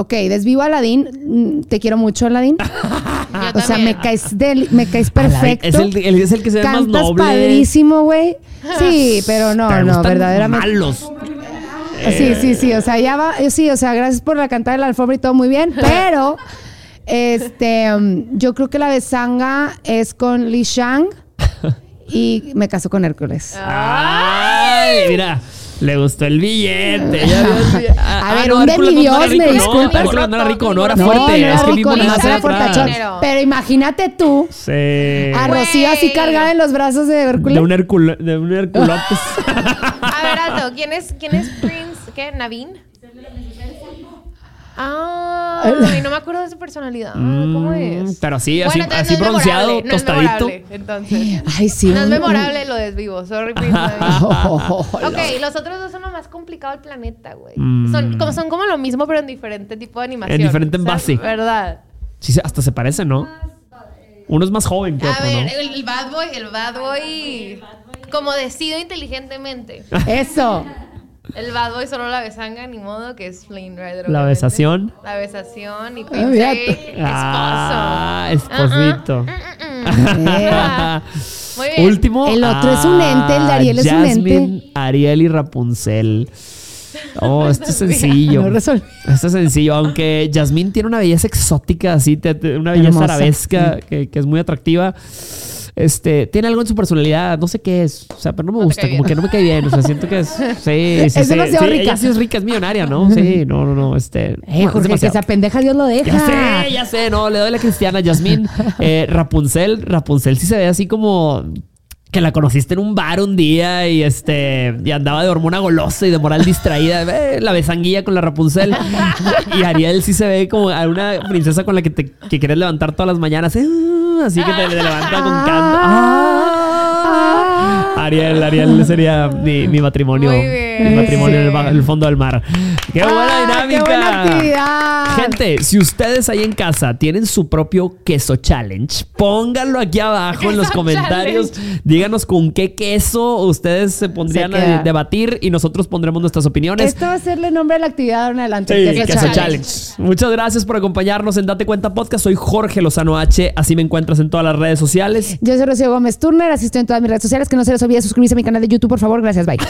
Ok, desvivo a Aladín. Mm, Te quiero mucho, Aladín. O sea, también. me caes, del- me caes perfecto. Es el, el- es el que se ve más Cantas noble. padrísimo, güey. Sí, pero no, Pero no, verdaderamente. malos. Sí, sí, sí. O sea, ya va. eh, Sí, o sea, gracias por la cantada de la alfombra y todo muy bien. Pero, este, um, yo creo que la besanga es con Li Shang y me caso con Hércules. Ay, mira. Le gustó el billete. ya vio, A ver, no, un Hércules no demidios, era rico, me no, disculpas. Hércules no era rico, no era No, fuerte. no era es que rico, Manuel era fortachón. Pero imagínate tú Sí. a. Rocío así cargada en los brazos de Hércules. De un, Hérculo, de un Herculotes. A ver, Alto, ¿quién es, quién es Prince? ¿Qué? ¿Navin? Ah, y no me acuerdo de su personalidad. ¿Cómo Mm, es? Pero sí, así, Bueno, así no bronceado, no tostadito. entonces. Ay, sí. No es memorable, lo desvivo. Sorry. Oh, Ok, los otros dos son lo más complicado del planeta, güey. Mm. Son, como, son como lo mismo, pero en diferente tipo de animación. En diferente envase. ¿Verdad? Sí, hasta se parece, ¿no? Uno es más joven que A otro, ver, ¿no? el, el bad boy, el bad boy. Como decido inteligentemente. Eso. El bad boy solo la besanga, ni modo, que es Flynn Rider. La obviamente. besación. La besación y Ah, mira. Jake, Ah, esposo. esposito. Eh, Muy bien. Último. El otro es un ente, el de Ariel es un Jasmine, ente. Ariel y Rapunzel. Oh, esto es sencillo. No. Esto es sencillo, aunque Jasmine tiene una belleza exótica, así, una belleza Hermosa. arabesca que, que es muy atractiva. Este, tiene algo en su personalidad, no sé qué es, o sea, pero no me No gusta, como que no me cae bien, o sea, siento que es, sí, sí, Es sí, demasiado sí, rica. Ella sí es rica, es millonaria, ¿no? Sí, no, no, no, este, Eh, no, es Jorge, que esa pendeja Dios lo deja. Ya sé, ya sé, no, le doy la cristiana. Yasmín, eh, Rapunzel, Rapunzel sí se ve así como que la conociste en un bar un día y este y andaba de hormona golosa y de moral distraída. Eh, la besanguilla con la Rapunzel. Y Ariel sí se ve como a una princesa con la que te que quieres levantar todas las mañanas. eh, así que te, te levanta con canto. Ah. Ariel, Ariel sería mi, mi matrimonio. Muy bien. Mi matrimonio en el, en fondo del mar. ¡Qué buena Ah, dinámica! ¡Qué buena actividad! Gente, si ustedes ahí en casa tienen su propio queso challenge, pónganlo aquí abajo en los comentarios. challenge. Díganos con qué queso ustedes se pondrían Se a debatir y nosotros pondremos nuestras opiniones. Esto va a ser el nombre de la actividad de en adelante. Sí, Queso Queso Challenge. Challenge. Muchas gracias por acompañarnos en Date Cuenta Podcast. Soy Jorge Lozano H. Así me encuentras en todas las redes sociales. Yo soy Rocío Gómez Turner, asisto en todas mis redes sociales. Que no se les olvide suscribirse a mi canal de YouTube, por favor. Gracias, bye.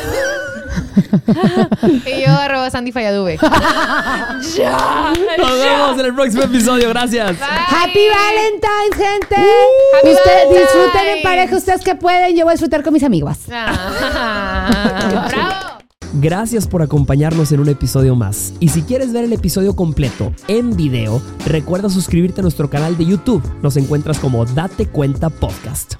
Y yo, arroba Sandy Falladuve. ya. Nos vemos en el próximo episodio. Gracias. Happy Valentine's, gente. Happy Ustedes Valentine's. disfruten en pareja, ustedes que pueden. Yo voy a disfrutar con mis amigos. Ah, ¡Bravo! Gracias por acompañarnos en un episodio más. Y si quieres ver el episodio completo en video, recuerda suscribirte a nuestro canal de YouTube. Nos encuentras como Date Cuenta Podcast.